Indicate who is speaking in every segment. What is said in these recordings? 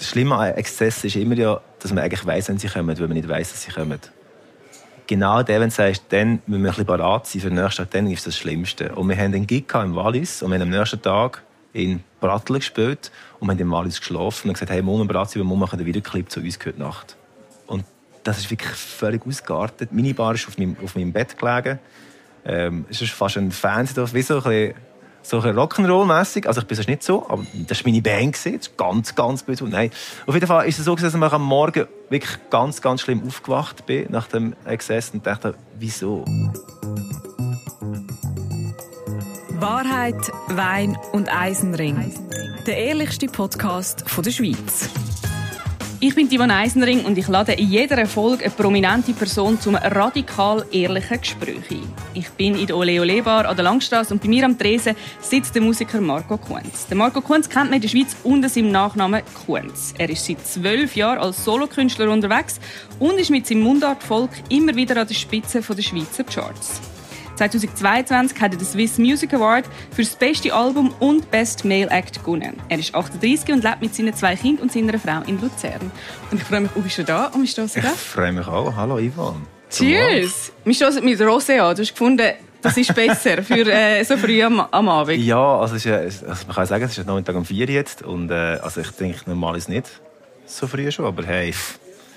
Speaker 1: das Schlimme an Exzess ist immer ja, dass man eigentlich weiss, wenn sie kommen, weil man nicht weiss, dass sie kommen. Genau der, wenn du sagst, dann müssen wir ein bisschen parat sein für den nächsten Tag, dann ist das Schlimmste. Und wir haben einen Gig im Wallis und wir haben am nächsten Tag in Brattel gespielt und wir haben im Wallis geschlafen und gesagt, hey, morgen bereit sein, wir machen den Videoclip zu uns heute Nacht. Und das ist wirklich völlig ausgeartet. Meine Bar ist auf meinem, auf meinem Bett gelegen. Ähm, es ist fast ein Fernsehdorf, wie so ein bisschen so Rock'n'Roll-mässig. Also ich bin es nicht so, aber das war meine Band. Das ist ganz, ganz böse. Nein. Auf jeden Fall ist es so, dass ich am Morgen wirklich ganz, ganz schlimm aufgewacht bin nach dem Exzess und dachte, wieso?
Speaker 2: Wahrheit, Wein und Eisenring. Der ehrlichste Podcast der Schweiz. Ich bin Ivan Eisenring und ich lade in jeder Folge eine prominente Person zum radikal ehrlichen Gespräch ein. Ich bin in der Ole Ole Bar an der Langstrasse und bei mir am Tresen sitzt der Musiker Marco Kunz. Der Marco Kunz kennt man in der Schweiz unter seinem Nachnamen Kunz. Er ist seit zwölf Jahren als Solokünstler unterwegs und ist mit seinem Mundartvolk immer wieder an der Spitze der Schweizer Charts. 2022 hat er den Swiss Music Award für das beste Album und Best Male Act gewonnen. Er ist 38 und lebt mit seinen zwei Kindern und seiner Frau in Luzern. Und ich freue mich, oh, bist du da? Und wir stoßen
Speaker 1: Ich freue mich auch. Hallo Ivan.
Speaker 2: Cheers! Wir stoßen mit Rosé an. Du hast gefunden, das ist besser für äh, so früh am, am Abend.
Speaker 1: Ja, also, ist, also man kann sagen, es ist Nachmittag um 4 jetzt und äh, also ich denke normalerweise nicht so früh schon, aber hey...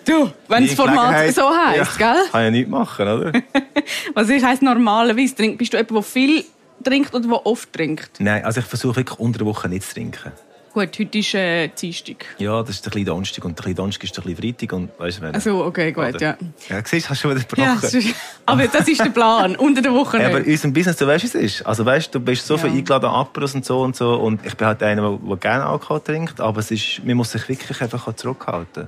Speaker 2: Du, wenn das Format so heisst,
Speaker 1: ja,
Speaker 2: gell?
Speaker 1: Kann ja nichts machen, oder?
Speaker 2: Was ich heisst normalerweise trink, bist du jemand, der viel trinkt oder der oft trinkt?
Speaker 1: Nein, also ich versuche wirklich unter der Woche nicht zu trinken.
Speaker 2: Gut, heute ist äh, Dienstag.
Speaker 1: Ja, das ist der kleine Donnerstag und der kleine Donnerstag ist der kleine Freitag und weißt du,
Speaker 2: Also okay, gut, ja.
Speaker 1: Ja, siehst, hast du schon wieder gebrochen.
Speaker 2: Ja, aber das ist der Plan, unter der Woche
Speaker 1: Ja,
Speaker 2: nicht.
Speaker 1: aber in unserem Business, du weißt, wie es ist. Also weißt, du bist so
Speaker 2: Ja.
Speaker 1: viel eingeladen an Apros und so und so und ich bin halt einer, der, der gerne Alkohol trinkt, aber es ist, man muss sich wirklich einfach zurückhalten.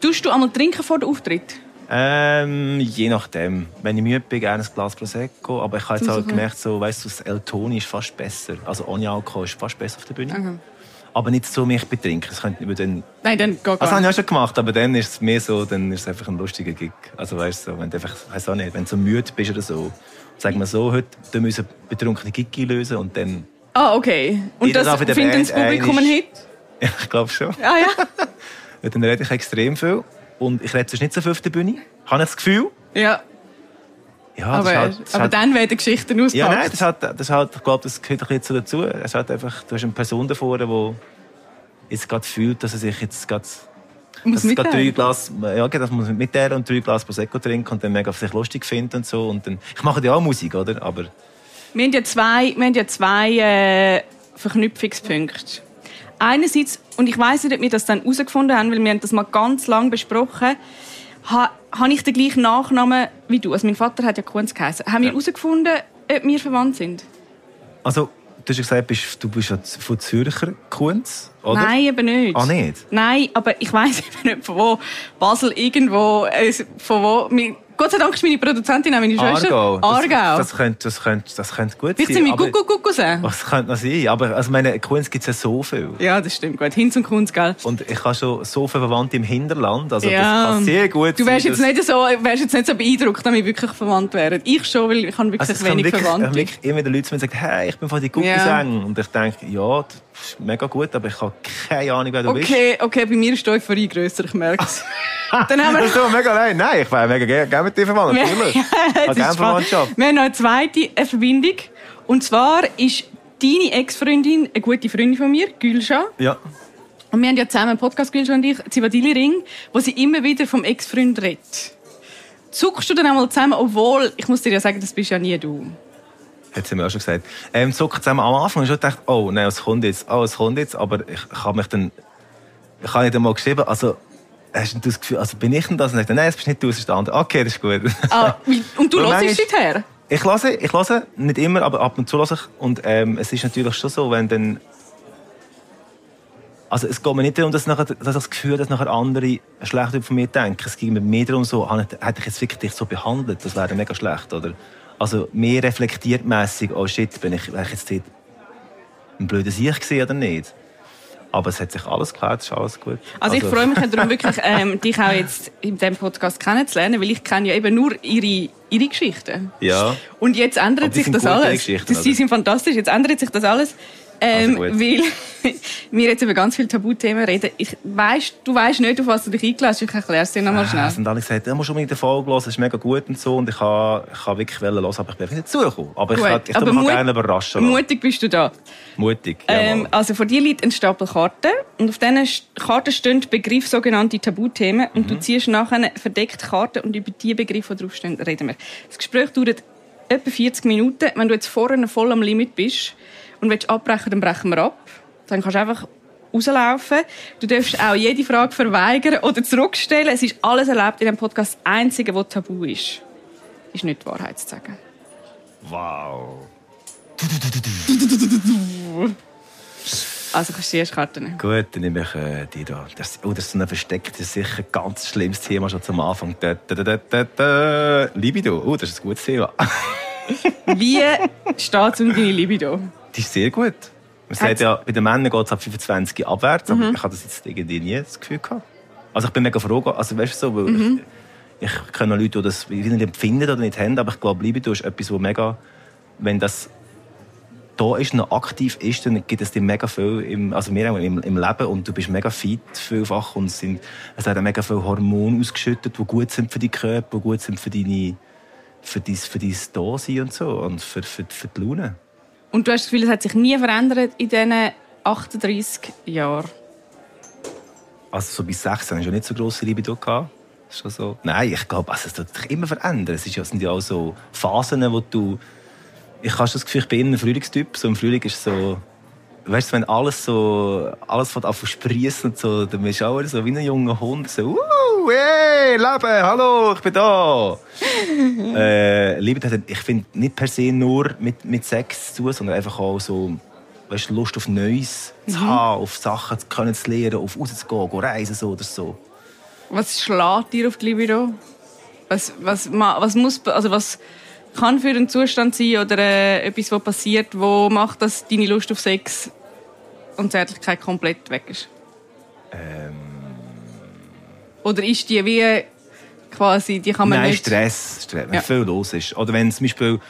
Speaker 2: Tust du einmal trinken vor dem Auftritt?
Speaker 1: Ähm, je nachdem. Wenn ich müde bin, gerne ein Glas Prosecco. Aber ich habe jetzt
Speaker 2: Zum
Speaker 1: halt gemerkt, so, weißt du, das El Toni ist fast besser. Also ohne Alkohol ist fast besser auf der Bühne. Aber nicht so mich betrinken. Das könnte über den.
Speaker 2: Nein, dann geht
Speaker 1: Das
Speaker 2: gar
Speaker 1: habe ich auch schon gemacht, aber dann ist es mehr so, dann ist es einfach ein lustiger Gig. Also weißt du, so, wenn du einfach, weiß auch nicht, wenn du so müde bist oder so, sagen wir so, heute dann müssen wir betrunkene Gig einlösen und dann,
Speaker 2: Ah, okay. Und das findet das Publikum ein
Speaker 1: einmal-
Speaker 2: Hit?
Speaker 1: ja, ich glaube schon.
Speaker 2: Ah ja?
Speaker 1: Dann rede ich extrem viel und ich rede sonst nicht so viel auf der Bühne. Habe ich das Gefühl?
Speaker 2: Ja,
Speaker 1: Ja,
Speaker 2: aber,
Speaker 1: halt,
Speaker 2: aber
Speaker 1: halt,
Speaker 2: dann werden Geschichten ausgepackt.
Speaker 1: Ja, nein, das halt, das halt, ich glaube, das gehört ein bisschen dazu. Es halt einfach, du hast eine Person davor, die jetzt gerade fühlt, dass er sich jetzt gerade,
Speaker 2: Muss
Speaker 1: dass er gerade drei. Glas, ja, das muss mit der und drei Glas Prosecco trinken und dann mega sich lustig findet und so. Und dann, ich mache ja auch Musik, oder? Aber
Speaker 2: Wir haben ja zwei, wir haben ja zwei äh, Verknüpfungspunkte. Einerseits, und ich weiß nicht, ob wir das dann herausgefunden haben, weil wir haben das mal ganz lang besprochen, ha, habe ich den gleichen Nachnamen wie du. Also mein Vater hat ja Kunz geheißen. Haben wir
Speaker 1: Ja.
Speaker 2: herausgefunden, ob wir verwandt sind?
Speaker 1: also, du hast ja gesagt, du bist ja von Zürcher Kunz, oder?
Speaker 2: Nein, eben nicht.
Speaker 1: Ah, nicht?
Speaker 2: Nein, aber ich weiß eben nicht von wo. Basel irgendwo, äh, von wo. Mi- Gott sei Dank ist meine Produzentin auch meine Schwester.
Speaker 1: Aargau.
Speaker 2: Aargau.
Speaker 1: Das, das, könnte, das, könnte, das könnte gut
Speaker 2: Vielleicht
Speaker 1: sein.
Speaker 2: sind wir
Speaker 1: aber-
Speaker 2: Gucku Gucku sein.
Speaker 1: Das könnte noch sein. Aber also meine, Kunz gibt es ja so viel.
Speaker 2: Ja, das stimmt gut. Hinz und Kunz, gell?
Speaker 1: Und ich habe schon so viele Verwandte im Hinterland. Also
Speaker 2: Ja.
Speaker 1: das kann sehr gut
Speaker 2: Du wärst
Speaker 1: sein,
Speaker 2: jetzt, nicht so, wärst jetzt nicht so beeindruckt, dass wir wirklich verwandt wären. Ich schon, weil ich habe wirklich
Speaker 1: Also es kommen
Speaker 2: wenig
Speaker 1: wirklich,
Speaker 2: Verwandte.
Speaker 1: wirklich immer wieder Leute, die sagen, hey, ich bin von die Gucki
Speaker 2: Ja.
Speaker 1: Und ich denke, ja, ist mega gut, aber ich habe keine Ahnung, wer du bist.
Speaker 2: Okay, okay, bei mir ist die Euphorie grösser, ich merke es. Dann haben wir...
Speaker 1: Das doch mega leid. Nein, ich wäre mega gerne mit dir verwandt, natürlich. Gerne. Verwandtschaft.
Speaker 2: Wir haben noch eine zweite Verbindung. Und zwar ist deine Ex-Freundin eine gute Freundin von mir, Gülscha.
Speaker 1: Ja.
Speaker 2: Und wir haben ja zusammen einen Podcast, Gülscha und ich, Zivadili Ring, wo sie immer wieder vom Ex-Freund redet. Zuckst du dann einmal zusammen, obwohl, ich muss dir ja sagen, das bist ja nie du.
Speaker 1: Hat sie mir auch schon gesagt. Ähm, so zusammen am Anfang habe ich schon gedacht, oh nein, was kommt jetzt? Oh, was kommt jetzt? Aber ich, habe mich dann, ich habe nicht einmal geschrieben, also, hast du das Gefühl, also bin ich denn das? Und ich dachte, nein, das bist nicht du, das ist der andere. Okay, das ist gut.
Speaker 2: Ah, und du
Speaker 1: Und
Speaker 2: hörst
Speaker 1: manchmal-
Speaker 2: seither?
Speaker 1: Ich lasse, ich lasse, nicht immer, aber ab und zu lasse ich. Und ähm, es ist natürlich schon so, wenn dann... Also es geht mir nicht darum, dass, nachher, dass ich das Gefühl dass nachher andere schlecht über mir denken. Es geht mir mehr darum, so, hätte ich jetzt wirklich dich so behandelt, das wäre mega schlecht, oder? Also mehr reflektiert mässig, oh shit, bin ich, wäre ich jetzt ein blöder Sieg gewesen oder nicht? Aber es hat sich alles geklärt, es ist alles gut.
Speaker 2: Also, ich freue mich darum wirklich, ähm, dich auch jetzt in diesem Podcast kennenzulernen, weil ich kenne ja eben nur ihre, ihre Geschichten.
Speaker 1: Ja.
Speaker 2: Und jetzt ändert sich das alles.
Speaker 1: Geschichten,
Speaker 2: das, die
Speaker 1: oder?
Speaker 2: sind fantastisch. Jetzt ändert sich das alles, Ähm,
Speaker 1: Also
Speaker 2: weil wir jetzt über ganz viele Tabuthemen reden. Ich weiss, du weißt nicht, auf was du dich eingelassen hast. Ich erkläre es dir nochmal
Speaker 1: Ah,
Speaker 2: schnell.
Speaker 1: Es haben alle gesagt, du musst unbedingt den Folge hören, es ist mega gut und so. Und ich habe ich habe wirklich hören, aber ich bin nicht zugekommen. Aber ich,
Speaker 2: Gut,
Speaker 1: kann- ich
Speaker 2: aber
Speaker 1: mich
Speaker 2: mut-
Speaker 1: gerne überraschen lassen.
Speaker 2: Mutig bist du da.
Speaker 1: Mutig,
Speaker 2: Ähm, also vor dir liegt ein Stapel Karten und auf diesen Karten stehen Begriffe sogenannte Tabuthemen und
Speaker 1: Mhm.
Speaker 2: du ziehst nachher verdeckt Karten und über die Begriffe, die draufstehen, reden wir. Das Gespräch dauert etwa 40 Minuten. Wenn du jetzt vorne voll am Limit bist und willst abbrechen, dann brechen wir ab. Dann kannst du einfach rauslaufen. Du darfst auch jede Frage verweigern oder zurückstellen. Es ist alles erlaubt in diesem Podcast. Das Einzige, was tabu ist, ist nicht die Wahrheit zu sagen.
Speaker 1: Wow.
Speaker 2: Also kannst du die erste Karte nehmen.
Speaker 1: Gut, dann nehme ich äh, die da. Das, oh, das ist so ein verstecktes, sicher ganz schlimmes Thema schon zum Anfang. Da, da, da, da, da. Libido. Oh, das ist ein gutes Thema.
Speaker 2: Wie steht es um deine Libido?
Speaker 1: Die ist sehr gut. Man sagt ja, bei den Männern geht es ab 25 abwärts, aber ich habe das jetzt irgendwie nie das Gefühl gehabt. Also ich bin mega froh, also weißt du so, weil ich, ich kenne Leute, die das nicht empfinden oder nicht haben, aber ich glaube, Libido ist etwas, wo mega, wenn das da ist, noch aktiv ist, dann gibt es dir mega viel im, also mir auch im, im Leben und du bist mega fit vielfach und es, sind, es werden mega viele Hormone ausgeschüttet, die gut sind für deinen Körper, die gut sind für deine für dein, für dein Dasein und so und für, für, für die Laune.
Speaker 2: Und du hast das Gefühl, es hat sich nie verändert in diesen 38 Jahren.
Speaker 1: Also so bis 16 hast du ja nicht so grosse Libido gehabt. So. Nein, ich glaube, also, es wird sich immer verändern. Es ist ja- sind ja auch so Phasen, wo du... Ich habe das Gefühl, ich bin ein Frühlingstyp. So im Frühling ist so... Weißt du, wenn alles so... Alles an zu sprießen und so, dann bist du auch so wie ein junger Hund. So, uh, hey, Leben, hallo, ich bin da. äh, Liebe hat, ich finde, nicht per se nur mit, mit Sex zu sondern einfach auch so... Weißt du, Lust auf Neues zu haben, auf Sachen zu können zu lernen, auf rauszugehen, reisen so oder so.
Speaker 2: Was schlägt dir auf die Libido? Was, was, was, muss, also was kann für einen Zustand sein oder äh, etwas, was passiert, wo macht, dass deine Lust auf Sex und Zärtlichkeit komplett weg ist? Oder ist die wie quasi, die kann man
Speaker 1: Nein,
Speaker 2: nicht...
Speaker 1: Stress, Stress wenn
Speaker 2: Ja.
Speaker 1: viel los ist. Oder wenn zum Beispiel,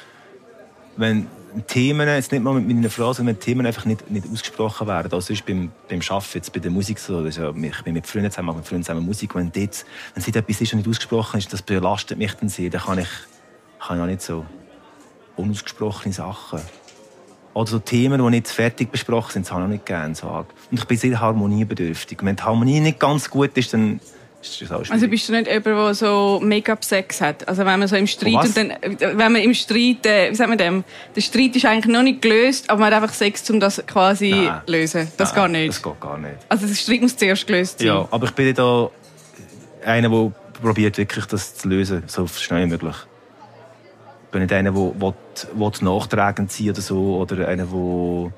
Speaker 1: wenn Themen, jetzt nicht mal mit meiner Frau, sondern wenn Themen einfach nicht, nicht ausgesprochen werden. Also sonst beim, beim Arbeiten, jetzt bei der Musik so, das ist ja, ich bin mit Freunden zusammen, mache mit Freunden zusammen Musik, wenn dort, wenn es etwas ist und nicht ausgesprochen ist, das belastet mich dann sehr, dann kann ich, ich auch nicht so unausgesprochene Sachen. Oder so Themen, die nicht fertig besprochen sind, das habe ich nicht gerne sagen. Und ich bin sehr harmoniebedürftig. Wenn die Harmonie nicht ganz gut ist, dann ist das auch schwierig.
Speaker 2: Also bist du nicht jemand, der so Make-up-Sex hat? Also wenn man so im Streit
Speaker 1: was?
Speaker 2: und dann, wenn man im Streit, äh, wie sagt man dem? Der Streit ist eigentlich noch nicht gelöst, aber man hat einfach Sex, um das quasi
Speaker 1: Nein.
Speaker 2: zu lösen. Das
Speaker 1: Nein,
Speaker 2: geht nicht.
Speaker 1: Das geht gar nicht.
Speaker 2: Also der Streit muss zuerst gelöst sein.
Speaker 1: Ja, aber ich bin da einer, der probiert wirklich das zu lösen, so schnell wie möglich. Ich bin nicht einer, der nachtragend sein oder so, oder einer, der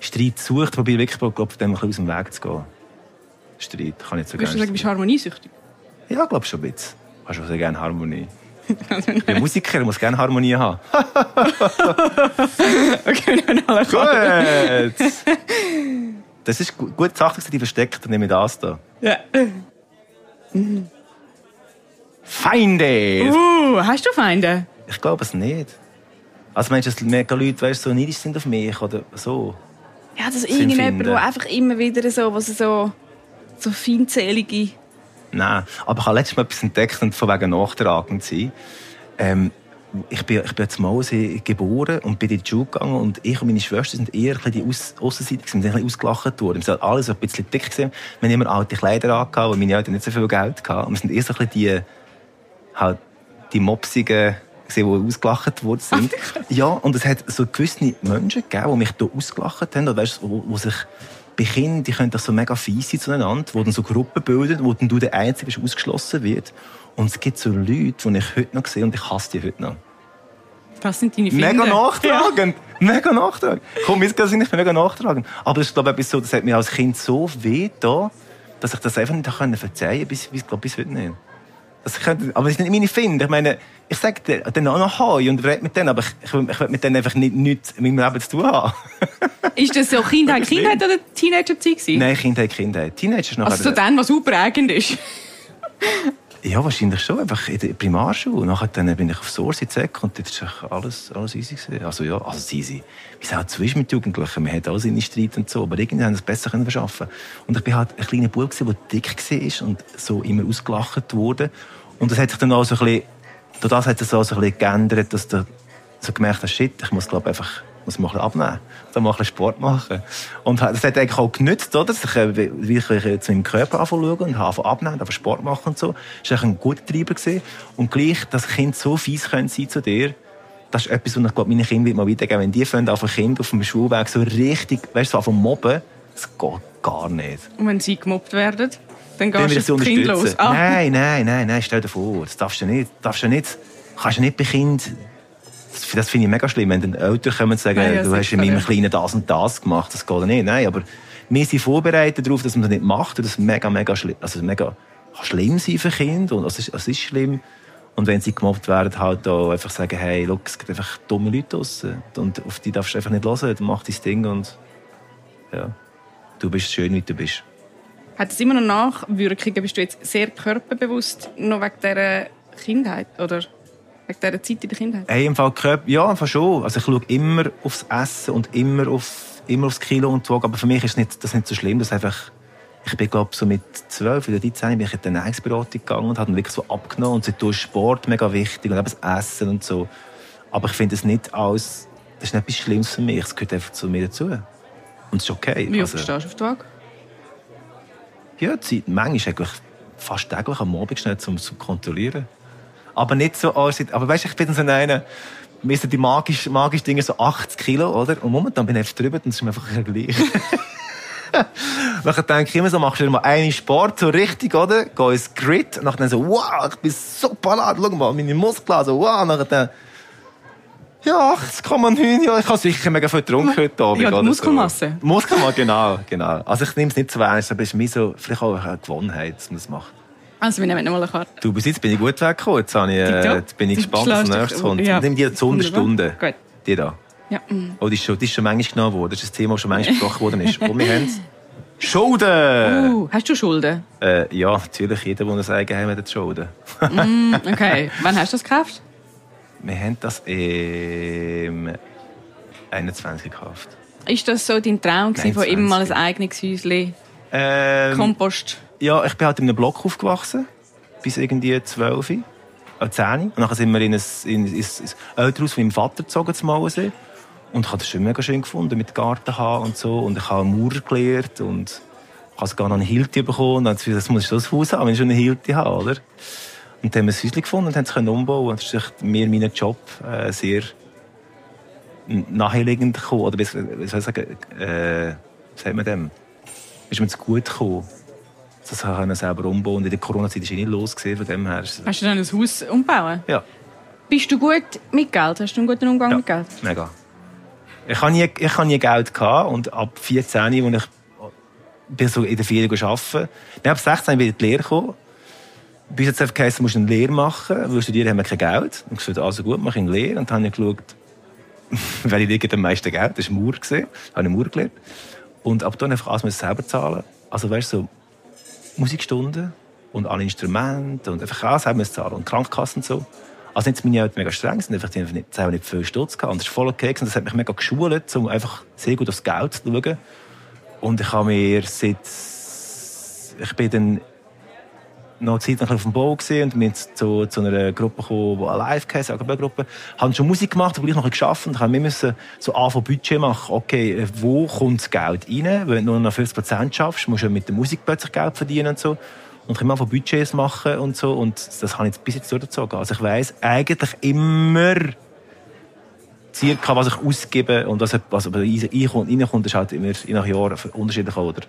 Speaker 1: Streit sucht. Ich probiere wirklich, glaub, dem ein bisschen aus dem Weg zu gehen. Streit kann ich nicht so
Speaker 2: Würdest du sagen,
Speaker 1: gerne.
Speaker 2: du bist harmoniesüchtig?
Speaker 1: Ja, ich glaube schon ein bisschen. Ich habe schon sehr gerne Harmonie. Ich bin Musiker, ich muss gerne Harmonie haben.
Speaker 2: Okay, haben alle
Speaker 1: Gut! Das ist gu- gute Sache, die versteckt, dann nehme ich das da.
Speaker 2: Ja.
Speaker 1: Feinde!
Speaker 2: Uh, hast du Feinde?
Speaker 1: Ich glaube es nicht. Also meinst du, dass mega Leute weißt, so neidisch sind auf mich oder so?
Speaker 2: Ja, das ist irgendjemand, der einfach immer wieder so, was so, so feinzählige...
Speaker 1: Nein. Aber ich habe letztes Mal etwas entdeckt und von wegen nachtragend sein. Ähm, ich bin, ich bin jetzt Mose geboren und bin in die Schule gegangen und ich und meine Schwester sind eher die Aus Aussenseiter sind ein bisschen ausgelacht worden. Wir sind alle so ein bisschen dick gewesen. Wir haben immer alte Kleider angehabt, weil meine Eltern nicht so viel Geld hatten. Und wir sind eher so ein bisschen die, halt, die Mopsigen, gewesen, die ausgelacht worden sind. ja, und es hat so gewisse Menschen gegeben, die mich hier ausgelacht haben, oder weißt, wo, wo sich bei Kindern, die können doch so mega fies sein zueinander, wo dann so Gruppen bilden, wo dann du der Einzige bist, der ausgeschlossen wird. Und es gibt so Leute, die ich heute noch sehe und ich hasse die heute noch.
Speaker 2: Das sind deine Feinde.
Speaker 1: Mega nachtragend! Mega nachtragend! Komm, jetzt sind ich mega nachtragend. Aber das ist, glaube ich, so, das hat mir als Kind so weh da, dass ich das einfach nicht verzeihen konnte, bis, bis, glaub, bis heute nicht. Das könnte, aber das sind nicht meine Finde. Ich meine, ich sage dir, dann auch noch Hoi und rede mit denen, aber ich, ich, will- ich will mit denen einfach nicht, nichts in meinem Leben zu tun haben.
Speaker 2: Ist das so Kindheit, Kindheit oder Teenager-Zeit?
Speaker 1: Nein, Kindheit, Kindheit. Teenager ist noch
Speaker 2: Also so dann, was super prägend ist.
Speaker 1: Ja, wahrscheinlich schon. Einfach in der Primarschule. Nachher dann bin ich auf Source Zeck und dort war alles, alles easy. Gewesen. Also ja, also easy. Wie es halt so ist mit Jugendlichen. Man hat alle seine Streit und so. Aber irgendwie haben sie es besser können verschaffen Und ich bin halt ein kleiner Bub, der dick war und so immer ausgelacht wurde. Und das hat sich dann auch so ein bisschen, durch das hat es auch so ein bisschen geändert, dass du so gemerkt hast, shit, ich muss glaube einfach muss man abnehmen. Dann mal Sport machen. Und das hat eigentlich auch genützt, oder? Dass ich äh, wirklich zu meinem Körper anfangen und anfangen abnehmen, aber Sport machen und so. Das war ein guter Treiber. Gewesen. Und gleich, dass Kind so fies können sein zu dir, das ist etwas, was ich glaube, meine Kinder mal weitergeben Wenn die fangen, auf ein Kind auf dem Schulweg so richtig, weißt du, so mobben, das geht gar nicht.
Speaker 2: Und wenn sie gemobbt werden? Dann gehst du das Kind los.
Speaker 1: Ah. Nein, nein, nein, nein, stell dir vor. Das darfst du nicht. Darfst du nicht. Kannst du nicht bei Kind das finde ich mega schlimm, wenn dann Eltern kommen und sagen, ja, du hast in meinem. Kleinen das und das gemacht, das geht nicht. Nein, aber wir sind vorbereitet darauf, dass man das nicht macht und das ist mega, mega schlimm, also mega schlimm sein für Kinder und es ist, es ist schlimm. Und wenn sie gemobbt werden, halt auch einfach sagen, hey, look, es gibt einfach dumme Leute draussen und auf die darfst du einfach nicht hören, dann mach dein Ding und ja, du bist schön, wie du bist.
Speaker 2: Hat es immer noch Nachwirkungen? Bist du jetzt sehr körperbewusst, noch wegen dieser Kindheit, oder? Wegen dieser Zeit in der Kindheit?
Speaker 1: Hey, im Fall Körper, ja, im Fall schon. Also ich schaue immer aufs Essen und immer, auf, immer aufs Kilo und Waage. Aber für mich ist nicht, das nicht so schlimm. Das einfach, ich bin, glaube so mit 12 oder 13 bin ich in die Ernährungsberatung gegangen und habe wirklich so abgenommen. Und seitdem ist Sport mega wichtig und eben das Essen und so. Aber ich finde es nicht als, das ist nicht etwas Schlimmes für mich. Es gehört einfach zu mir dazu. Und es ist okay.
Speaker 2: Wie oft also, stehst du auf die Waage?
Speaker 1: Ja, Zeit, manchmal eigentlich fast täglich am Abend schnell, um zu kontrollieren. Aber nicht so, aber weißt du, ich bin so einer, mir sind die magischen magische Dinge so 80 Kilo, oder? Und momentan bin ich einfach drüber und das ist mir einfach gleich. dann denke ich immer so, machst du mal einen Sport so richtig, oder? Geh ins Grid. Und dann so, wow, ich bin so parat, schau mal, meine Muskeln, so, wow. Und dann, ja, 80,9, ja, ich habe sicher mega viel getrunken heute Abend.
Speaker 2: Ja, die Muskelmasse.
Speaker 1: So. Muskelmasse, genau, genau. Also ich nehme es nicht zu ernst, aber es ist mir so, vielleicht auch eine Gewohnheit, dass man das macht.
Speaker 2: Also wir nehmen nochmal eine Karte.
Speaker 1: Du, bis jetzt bin ich gut weggekommen. Jetzt, ich, äh, jetzt bin ich gespannt, was nächstes kommt. Ja. Nimm dir die Unterstunde. Gut. Die da.
Speaker 2: Ja.
Speaker 1: Oh, die ist schon, die ist schon manchmal genommen worden. Das ist ein Thema, das schon manchmal gesprochen worden ist. Und wir haben Schulden!
Speaker 2: Uh, hast du Schulden?
Speaker 1: Äh, ja, natürlich. Jeder, der ein Eigenheim hat, hat Schulden.
Speaker 2: mm, okay. Wann hast du das gekauft?
Speaker 1: Wir haben das im 21 gekauft.
Speaker 2: Ist das so dein Traum gewesen, von immer mal ein eigenes Häuschen? Ähm, Kompost?
Speaker 1: Ja, ich bin halt in einem Block aufgewachsen. Bis irgendwie 12, äh, 10. Und dann sind wir in ein, in, in, in Elternhaus von meinem Vater gezogen, zum Mauensee. Und ich habe das schon mega schön gefunden, mit Garten haben und so. Und ich habe Maurer gelernt und ich habe sogar noch eine Hilti bekommen. Und dann habe das muss ich das Haus haben, wenn ich schon eine Hilti habe, oder? Und dann haben wir ein Häuschen gefunden und haben es umbauen Und das ist mir mein Job äh, sehr naheliegend gekommen. Oder wie soll ich sagen, äh, was sagt man dem? Ist mir zu gut gekommen das können selber umbauen. In der Corona-Zeit ist es nicht los von dem her.
Speaker 2: Hast du dann ein Haus umbauen?
Speaker 1: Ja.
Speaker 2: Bist du gut mit Geld? Hast du einen guten Umgang
Speaker 1: ja,
Speaker 2: mit Geld?
Speaker 1: mega. Ich habe nie, ich habe nie Geld gehabt und ab 14, als ich bin so in der Ferien arbeiten, dann ab 16 bin ich in die Lehre gekommen. Bis jetzt einfach geheißen, du musst eine Lehre machen, weil studieren haben wir kein Geld. Und ich gesagt, also gut, mache ich eine Lehre. Und dann habe ich geschaut, welche Lehre am meisten Geld. Das war Mauer. Da habe ich Mauer gelernt. Und ab dann einfach alles selber zahlen. Also weißt du, so Musikstunden und alle Instrumente und einfach alles wir zahlen und Krankenkassen und so. Also nicht meine Eltern mega streng sind, einfach die haben nicht, selber nicht viel Stutz gehabt. Und das ist voll okay und das hat mich mega geschult, um einfach sehr gut aufs Geld zu schauen. Und ich habe mir seit, ich bin dann noch Zeit auf dem Bau gesehen und bin zu, zu einer Gruppe gekommen, die live heisst, eine Gruppe. Haben schon Musik gemacht, aber gleich noch geschafft und haben wir müssen so anfangen Budget machen. Okay, wo kommt das Geld rein? Wenn du nur noch 50 Prozent schaffst, musst du mit der Musik plötzlich Geld verdienen und so. Und ich von Budgets machen und so. Und das habe ich bis jetzt durchgezogen. Also ich weiss eigentlich immer, circa, was ich ausgebe und was, was reinkommt, reinkommt, ist halt immer je nach Jahr unterschiedlich, oder?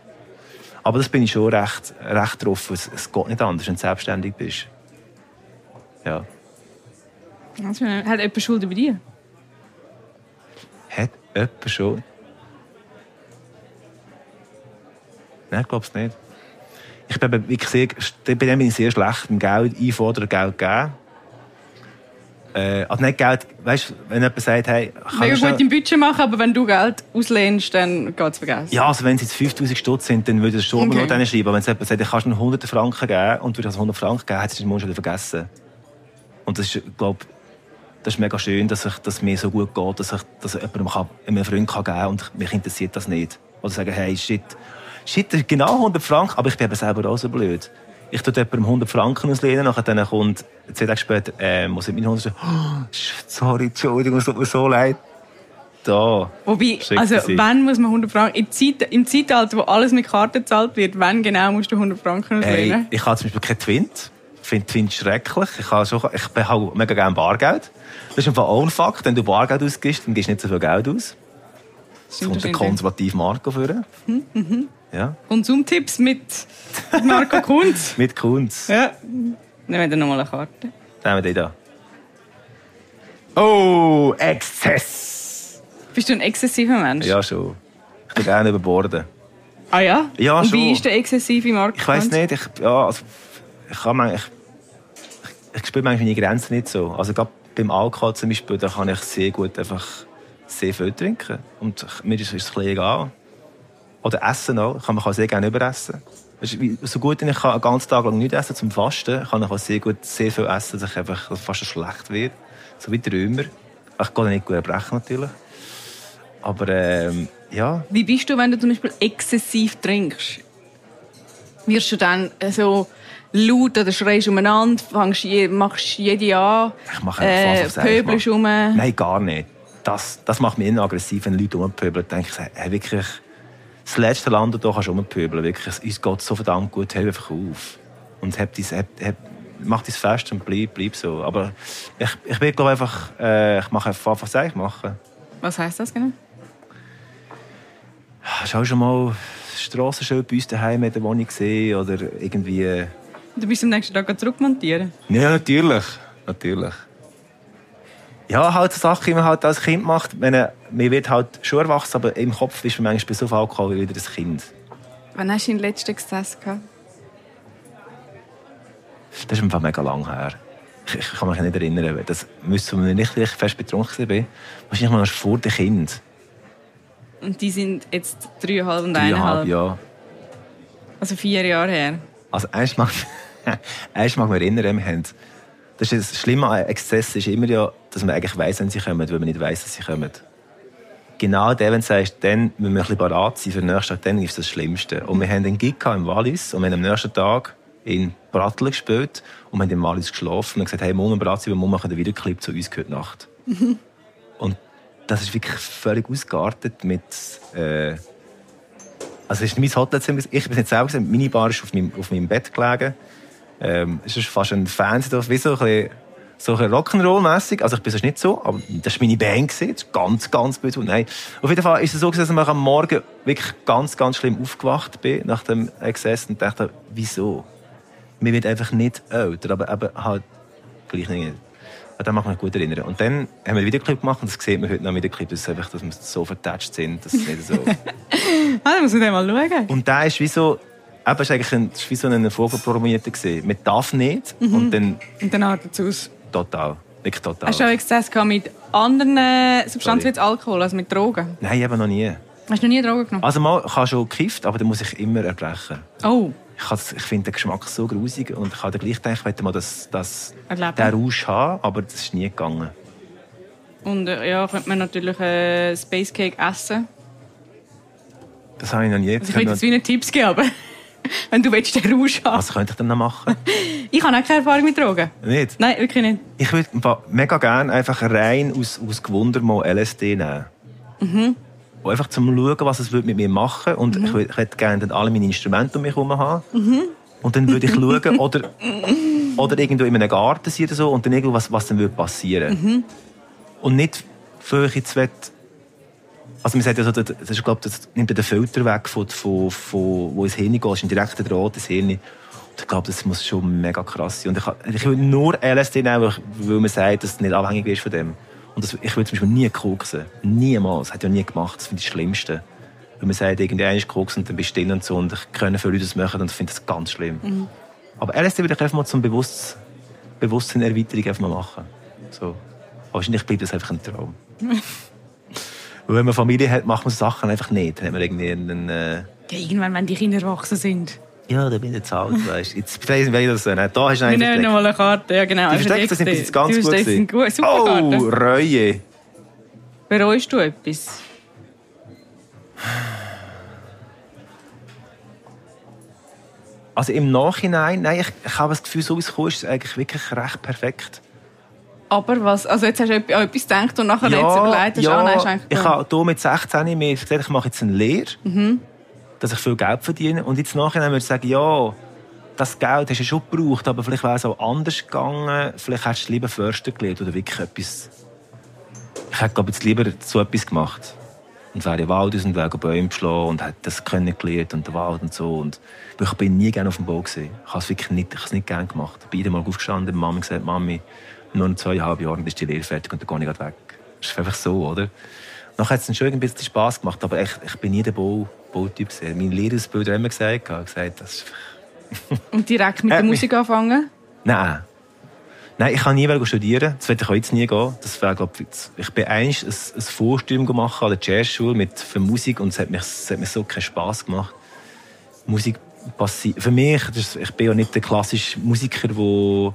Speaker 1: Aber das bin ich schon recht, recht drauf. Es, es geht nicht anders, wenn du selbstständig bist. Ja.
Speaker 2: Also, hat jemand Schulden bei dir?
Speaker 1: Hat jemand schon? Nein, ich glaube es nicht. Ich bin, ich sehe, bei dem bin ich sehr schlecht im Geld einfordern, Geld geben. Äh, also nicht Geld, weißt wenn jemand sagt, hey, kann
Speaker 2: Mega
Speaker 1: ich
Speaker 2: gut im Budget machen, aber wenn du Geld auslehnst, dann geht's vergessen.
Speaker 1: Ja, also wenn es jetzt 5000 Stutz sind, dann würde ich schon
Speaker 2: Okay.
Speaker 1: noch schreiben. Aber wenn es jemand sagt, ich kannst mir 100 Franken geben und würde das 100 Franken geben, hat es den Monat wieder vergessen. Und das ist, glaube das ist mega schön, dass, ich, dass es mir so gut geht, dass ich dass jemandem kann, einem Freund kann geben kann und mich interessiert das nicht. Oder sagen, hey, shit, shit, das genau 100 Franken, aber ich bin eben selber auch so blöd. Ich tue jemandem 100 Franken auslehnen, nachher dann kommt, zwei Tage später, äh, muss ich meine 100 sagen, oh, sorry, Entschuldigung, es tut mir so leid. Da.
Speaker 2: Wobei, also wann muss man 100 Franken, im, Zeit, im Zeitalter, wo alles mit Karten gezahlt wird, wann genau musst du 100 Franken
Speaker 1: Hey,
Speaker 2: auslehnen?
Speaker 1: ich habe zum Beispiel keinen Twint. Ich finde Twint schrecklich. Ich, habe schon, ich behalte mega gerne Bargeld. Das ist einfach auch ein Fakt. Wenn du Bargeld ausgibst, dann gibst du nicht so viel Geld aus.
Speaker 2: Stimmt
Speaker 1: kommt der konservative Marco führen. Ja,
Speaker 2: Konsumtipps mit mit Marco Kunz.
Speaker 1: mit Kunz.
Speaker 2: ja. Nehmen wir nochmal eine Karte.
Speaker 1: Dann haben wir den da. Oh, Exzess!
Speaker 2: Bist du ein exzessiver Mensch?
Speaker 1: Ja, schon. Ich bin gerne überborden.
Speaker 2: Ah ja?
Speaker 1: Ja,
Speaker 2: Und
Speaker 1: schon.
Speaker 2: wie ist der exzessive Marco
Speaker 1: Ich weiß nicht, ich, ja, also, ich, kann man, ich, ich, ich spüre manchmal meine Grenzen nicht so. Also gerade beim Alkohol zum Beispiel, da kann ich sehr gut einfach sehr viel trinken. Und mir ist ist es ein bisschen egal. Oder essen auch. Kann man kann sehr gerne überessen. So gut ich kann einen ganzen Tag lang nicht essen zum Fasten, kann ich auch sehr gut sehr viel essen, dass ich einfach fast schlecht wird. So wie Träumer. Ich kann nicht gut erbrechen natürlich. Aber ähm, ja,
Speaker 2: Wie bist du, wenn du zum Beispiel exzessiv trinkst? Wirst du dann äh, so laut oder schreist umeinander, fängst je, machst jede an,
Speaker 1: Ich mache einfach
Speaker 2: äh, pöbelst
Speaker 1: mache.
Speaker 2: um?
Speaker 1: Nein, gar nicht. Das, das macht mich immer aggressiv, wenn Leute rumpöbeln. Dann denke ich, hey, wirklich, das letzte Land, da kannst du rumpöbeln. Wirklich, uns geht so verdammt gut, hör einfach auf. Und hab dies, hab, hab, mach dein Fest und bleib, bleib so. Aber ich, ich will, glaube einfach, äh, ich mache einfach, was ich mache.
Speaker 2: Was heisst das genau?
Speaker 1: Auch schon mal das Strassenschild bei uns daheim in der Wohnung gesehen? Oder irgendwie... äh,
Speaker 2: Du bist am nächsten Tag zurückmontieren.
Speaker 1: Ja, natürlich. Natürlich. Ja, halt so Sachen, die man halt als Kind macht. Wenn man wird halt schon erwachsen, aber im Kopf ist man manchmal so viel Alkohol wie wieder ein Kind.
Speaker 2: Wann hast du deinen letzten Exzess gehabt?
Speaker 1: Das ist einfach mega lang her. Ich, ich kann mich nicht erinnern. weil Das müsste, ich nicht richtig fest betrunken war. Wahrscheinlich mal vor dem Kind.
Speaker 2: Und die sind jetzt dreieinhalb und
Speaker 1: Dreieinhalb,
Speaker 2: eineinhalb.
Speaker 1: ja.
Speaker 2: Also vier Jahre her.
Speaker 1: Also eins mag, eins mag mich erinnern, wir haben, das, ist das Schlimme an Exzess ist immer ja, dass man eigentlich weiss, wenn sie kommen, weil man nicht weiss, dass sie kommen. Genau der, wenn du sagst, dann müssen wir ein bisschen parat sein für den nächsten Tag, dann ist das Schlimmste. Und wir haben einen Gig gehabt im Wallis und wir haben am nächsten Tag in Brattel gespielt und wir haben im Wallis geschlafen und gesagt, hey, morgen parat sein, weil morgen machen wir den Videoclip zu uns heute Nacht. und das ist wirklich völlig ausgeartet mit, äh, also es ist mein Hotelzimmer. Ich bin nicht selber gesehen. Meine Bar ist auf meinem, auf meinem Bett gelegen. Ähm, es ist fast ein Fernseher, wie so ein bisschen, so Rock'n'Roll-mässig. Also ich bin sonst nicht so, aber das war meine Band. gewesen. Das ist ganz, ganz böse. Nein. Auf jeden Fall ist es so, gewesen, dass ich am Morgen wirklich ganz, ganz schlimm aufgewacht bin nach dem Exzess und dachte, wieso? Mir wird einfach nicht älter, aber eben halt gleich nicht. An das mag ich mich gut erinnern. Und dann haben wir einen Videoclip gemacht und das sieht man heute noch im Videoclip, dass, einfach, dass wir so vertatscht sind, dass es nicht so...
Speaker 2: Ah, dann muss den mal schauen.
Speaker 1: Und der ist wie so, eben, ist eigentlich ein, ist wie so ein Vorprogrammierter gesehen. Man darf nicht und dann
Speaker 2: Und dann artet es aus.
Speaker 1: Total. Wirklich total.
Speaker 2: Hast du auch Exzess mit anderen äh, Substanzen wie Alkohol, also mit Drogen?
Speaker 1: Nein, eben noch nie.
Speaker 2: Hast du noch nie Drogen genommen?
Speaker 1: Also mal, ich habe schon gekifft, aber dann muss ich immer erbrechen.
Speaker 2: Oh,
Speaker 1: Ich, ich finde den Geschmack so grusig und ich habe gleich gedacht, ich möchte mal das, das,
Speaker 2: Erleben.
Speaker 1: den Rausch haben, aber das ist nie gegangen.
Speaker 2: und äh, ja, könnte man natürlich äh, Space Cake essen.
Speaker 1: Das habe ich noch nie.
Speaker 2: Also ich will jetzt wie einen Tipps geben, aber wenn du willst, den Rausch haben.
Speaker 1: Was könnte ich denn noch machen?
Speaker 2: Ich habe auch keine Erfahrung mit Drogen.
Speaker 1: nicht?
Speaker 2: Nein, wirklich nicht.
Speaker 1: Ich würde mega gerne einfach rein aus, aus Gewunder mal LSD nehmen.
Speaker 2: Mhm.
Speaker 1: Und einfach zum Schauen, was es würde mit mir machen Und ich, würd- ich hätte gerne dann alle meine Instrumente um mich herum haben.
Speaker 2: Mhm.
Speaker 1: Und dann würde ich schauen, oder, oder irgendwo in einem Garten oder so, und dann irgendwo, was, was dann würde passieren.
Speaker 2: Mhm.
Speaker 1: Und nicht, für ich jetzt will, also man sagt ja so, das, ist, glaub, das nimmt den Filter weg, von, von, von, wo ins Hirn geht, das ist ein direkter Draht ins Hirn. Und ich glaube, das muss schon mega krass sein. Und ich, ich will nur LSD nehmen, weil, man sagt, dass es nicht abhängig ist von dem. Und das, ich will zum Beispiel nie koksen. Niemals. Das hat ja nie gemacht. Das finde ich das Schlimmste. Wenn man sagt, irgendwie einer ist koksen und dann bist du drin und so. Und ich kenne viele Leute das machen und ich finde das ganz schlimm. Aber LSD will ich einfach mal zum Bewusst Bewusstseinerweiterung einfach mal machen. So. Wahrscheinlich bleibt das einfach ein Traum. Und wenn man Familie hat, macht man Sachen einfach nicht. Dann hat man irgendwie einen, äh
Speaker 2: ja, irgendwann, wenn die Kinder erwachsen sind.
Speaker 1: Ja, da bin ich jetzt alt, weißt. Jetzt weiss ich das so nicht. Da hast du
Speaker 2: einen Wir nehmen mal eine Karte, ja genau.
Speaker 1: Die Versteckten sind bis jetzt ganz gut gewesen.
Speaker 2: Gut. Super
Speaker 1: oh,
Speaker 2: Karte.
Speaker 1: Reue.
Speaker 2: Bereust du etwas?
Speaker 1: Also im Nachhinein, nein, ich, ich habe das Gefühl, so wie es kommt, ist es eigentlich wirklich recht perfekt.
Speaker 2: Aber was? Also jetzt hast du an etwas gedacht und nachher ja, jetzt überlegt,
Speaker 1: ja, ah, nein, ich habe hier mit 16 mir gesagt, ich mache jetzt eine Lehre, mhm. dass ich viel Geld verdiene. Und jetzt nachher würde ich sagen, ja, das Geld hast du schon gebraucht, aber vielleicht wäre es auch anders gegangen. Vielleicht hättest du lieber Förster gelehrt oder wirklich etwas... Ich hätte, glaube ich, lieber so etwas gemacht. Und wäre im Wald und wäre Bäume geschlagen und hätte das kennengelernt und den Wald und so. Und ich bin nie gerne auf dem Bau gesehen. Ich habe es wirklich nicht, ich habe es nicht gerne gemacht. Ich bin jeden Mal aufgestanden, Mama gesagt, Mami, nur in zweieinhalb Jahren ist die Lehre fertig und dann gehe ich weg. Das ist einfach so, oder? Nachher hat es schon ein bisschen Spass gemacht, aber ich, ich bin nie der Bau, Bautyp. Mein Lehrausbilder hat immer gesagt, gesagt das
Speaker 2: Und direkt mit der Musik anfangen?
Speaker 1: Nein. Nein, ich kann nie studieren. Das werde ich auch jetzt nie gehen. Das wäre, glaub, ich bin eigentlich ein, ein Vorstudium gemacht an der Jazzschule mit für Musik und es hat, mich, es hat mir so keinen Spass gemacht. Musik passiert. Für mich, das, ich bin ja nicht der klassische Musiker, der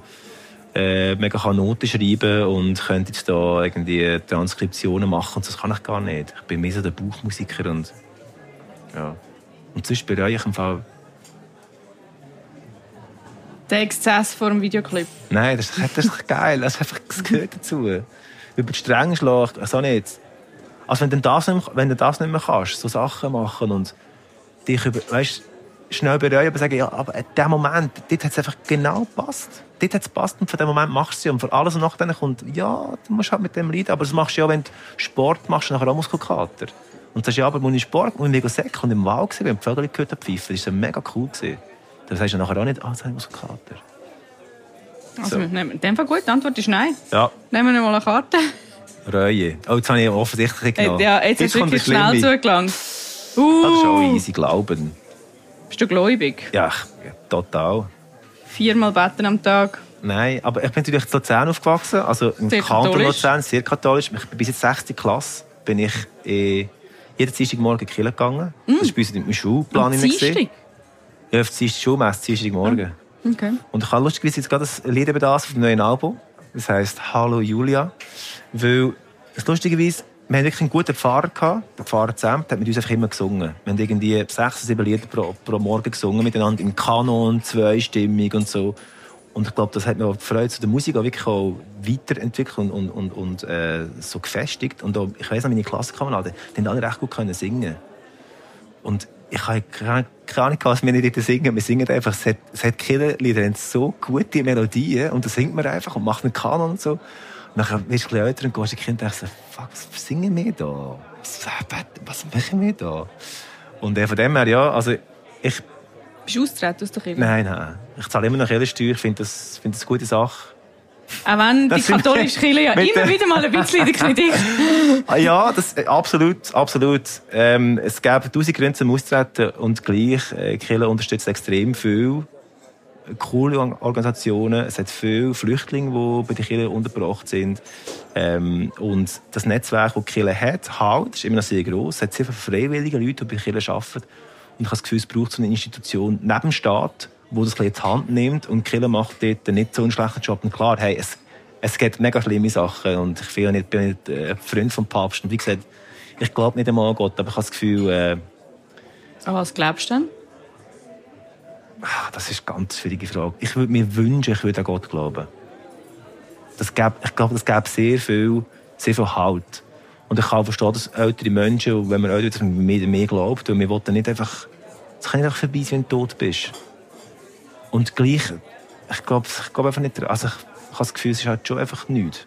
Speaker 1: äh, mega kann Noten schreiben und könnte jetzt da irgendwie Transkriptionen machen. das kann ich gar nicht. Ich bin mehr so der Buchmusiker und ja. Und sonst bereue ich im Fall
Speaker 2: der Exzess vor dem Videoclip.
Speaker 1: Nein, das, das ist geil. Das, einfach, das gehört dazu. Über die Stränge schlagen, also nicht. Also wenn du, das nicht, wenn du das nicht mehr kannst, so Sachen machen und dich über, weißt, schnell bereuen, aber sagen, ja, aber in dem Moment, dort hat es einfach genau gepasst. Dort hat es gepasst und von dem Moment machst du es. Und für alles, was nachher kommt, ja, du musst halt mit dem leiden. Aber das machst du ja, wenn du Sport machst, nachher auch Muskelkater. Und sagst, ja, aber wenn ich Sport, und ich mega säck und im Wald gesehen, wenn die Vögel gehört haben, pfeifen, das war mega cool. Gewesen. Dann sagst du nachher auch nicht, ah, jetzt habe ich Muskelkater.
Speaker 2: Also, so. in dem Fall gut, die Antwort ist nein.
Speaker 1: Ja.
Speaker 2: Nehmen wir mal eine Karte.
Speaker 1: Reue. Oh, jetzt habe ich offensichtlich genommen.
Speaker 2: Ja, jetzt, jetzt ist wirklich schnell zugelangt.
Speaker 1: Uh. Das ist auch easy, glauben.
Speaker 2: Bist du gläubig?
Speaker 1: Ja, total.
Speaker 2: Viermal beten am Tag?
Speaker 1: Nein, aber ich bin natürlich in Luzern aufgewachsen, also im sehr Kanton Luzern, sehr katholisch. Ich bin bis in 6. Klasse bin ich eh, jeden Dienstagmorgen in die Kirche gegangen. Mm. Das war bei uns meinem Schulplan. Dienstag? Ja, auf die Schulmesse, Dienstagmorgen.
Speaker 2: Mm. Okay.
Speaker 1: Und ich habe lustigerweise jetzt gerade ein Lied über das auf dem neuen Album. Das heisst «Hallo Julia». Weil, lustigerweise, wir hatten wirklich einen guten Pfarrer gehabt. Der Pfarrer zusammen, hat mit uns einfach immer gesungen. Wir haben irgendwie sechs, sieben Lieder pro, pro Morgen gesungen, miteinander im Kanon, zweistimmig und so. Und ich glaube, das hat mir die Freude zu der Musik auch wirklich auch weiterentwickelt und, und, und, und äh, so gefestigt. Und auch, ich weiss noch, meine Klassenkameraden, die haben alle recht gut können singen. Und ich habe keine, Ahnung, was wir nicht singen. Wir singen einfach, es hat, es hat Lieder, haben so gute Melodien und da singt man einfach und macht einen Kanon und so. Nachher wirst du ein älter und gehst in die Kinder und denkst, fuck, was singen wir da? Was, was machen wir da? Und äh, von dem her, ja, also ich...
Speaker 2: Bist du austreten aus der Kirche?
Speaker 1: Nein, nein. Ich zahle immer noch Kirchensteuer. Ich finde das, find das eine gute Sache.
Speaker 2: Auch wenn die katholische Kirche ja immer wieder mal ein bisschen in der Kritik.
Speaker 1: Ja, das, äh, absolut, absolut. Ähm, es gäbe tausend Gründe zum Austreten und gleich, äh, Kirche unterstützt extrem viel coole Organisationen. Es hat viele Flüchtlinge, die bei den Kirchen untergebracht sind. Ähm, und das Netzwerk, das die Kirche hat, halt, ist immer noch sehr groß. Es hat sehr viele freiwillige Leute, die bei den Kirchen arbeiten. Und ich habe das Gefühl, es braucht so eine Institution neben dem Staat, wo das in die Hand nimmt. Und die Kirche macht dort nicht so einen schlechten Job. Und klar, hey, es, es gibt mega schlimme Sachen. Und ich bin nicht, bin nicht äh, Freund vom Papst. Und wie gesagt, ich glaube nicht einmal an Gott, aber ich habe das Gefühl... Äh,
Speaker 2: an was glaubst du denn?
Speaker 1: Ah, das ist eine ganz schwierige Frage. Ich würde mir wünschen, ich würde an Gott glauben. Das gäbe, ich glaube, das gäbe sehr viel, sehr viel Halt. Und ich kann verstehen, dass ältere Menschen, wenn man älter mehr, mehr glaubt, und wir wollen nicht einfach, es kann nicht einfach vorbei sein, wenn du tot bist. Und gleich, ich glaube, ich glaube einfach nicht, also ich, ich habe das Gefühl, es ist halt schon einfach nichts.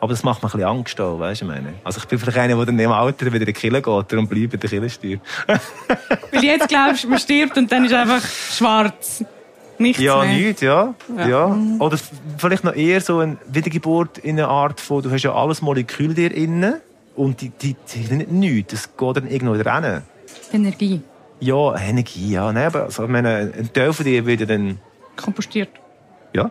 Speaker 1: Aber das macht mir ein bisschen Angst, auch, weißt du, ich meine. Also ich bin vielleicht einer, der dann im Alter wieder in die Kille geht und bleibt in der Kille stirbt.
Speaker 2: Weil jetzt glaubst man stirbt und dann ist einfach schwarz. Nichts
Speaker 1: ja,
Speaker 2: mehr.
Speaker 1: nichts, ja. ja. ja. Oder vielleicht noch eher so eine Wiedergeburt in einer Art von, du hast ja alles Molekül dir innen und die, die, die sind nichts. Das geht dann irgendwo wieder rein.
Speaker 2: Energie.
Speaker 1: Ja, Energie, ja. Nein, aber also, ich meine, ein Teil von dir wird dann...
Speaker 2: Kompostiert.
Speaker 1: Ja.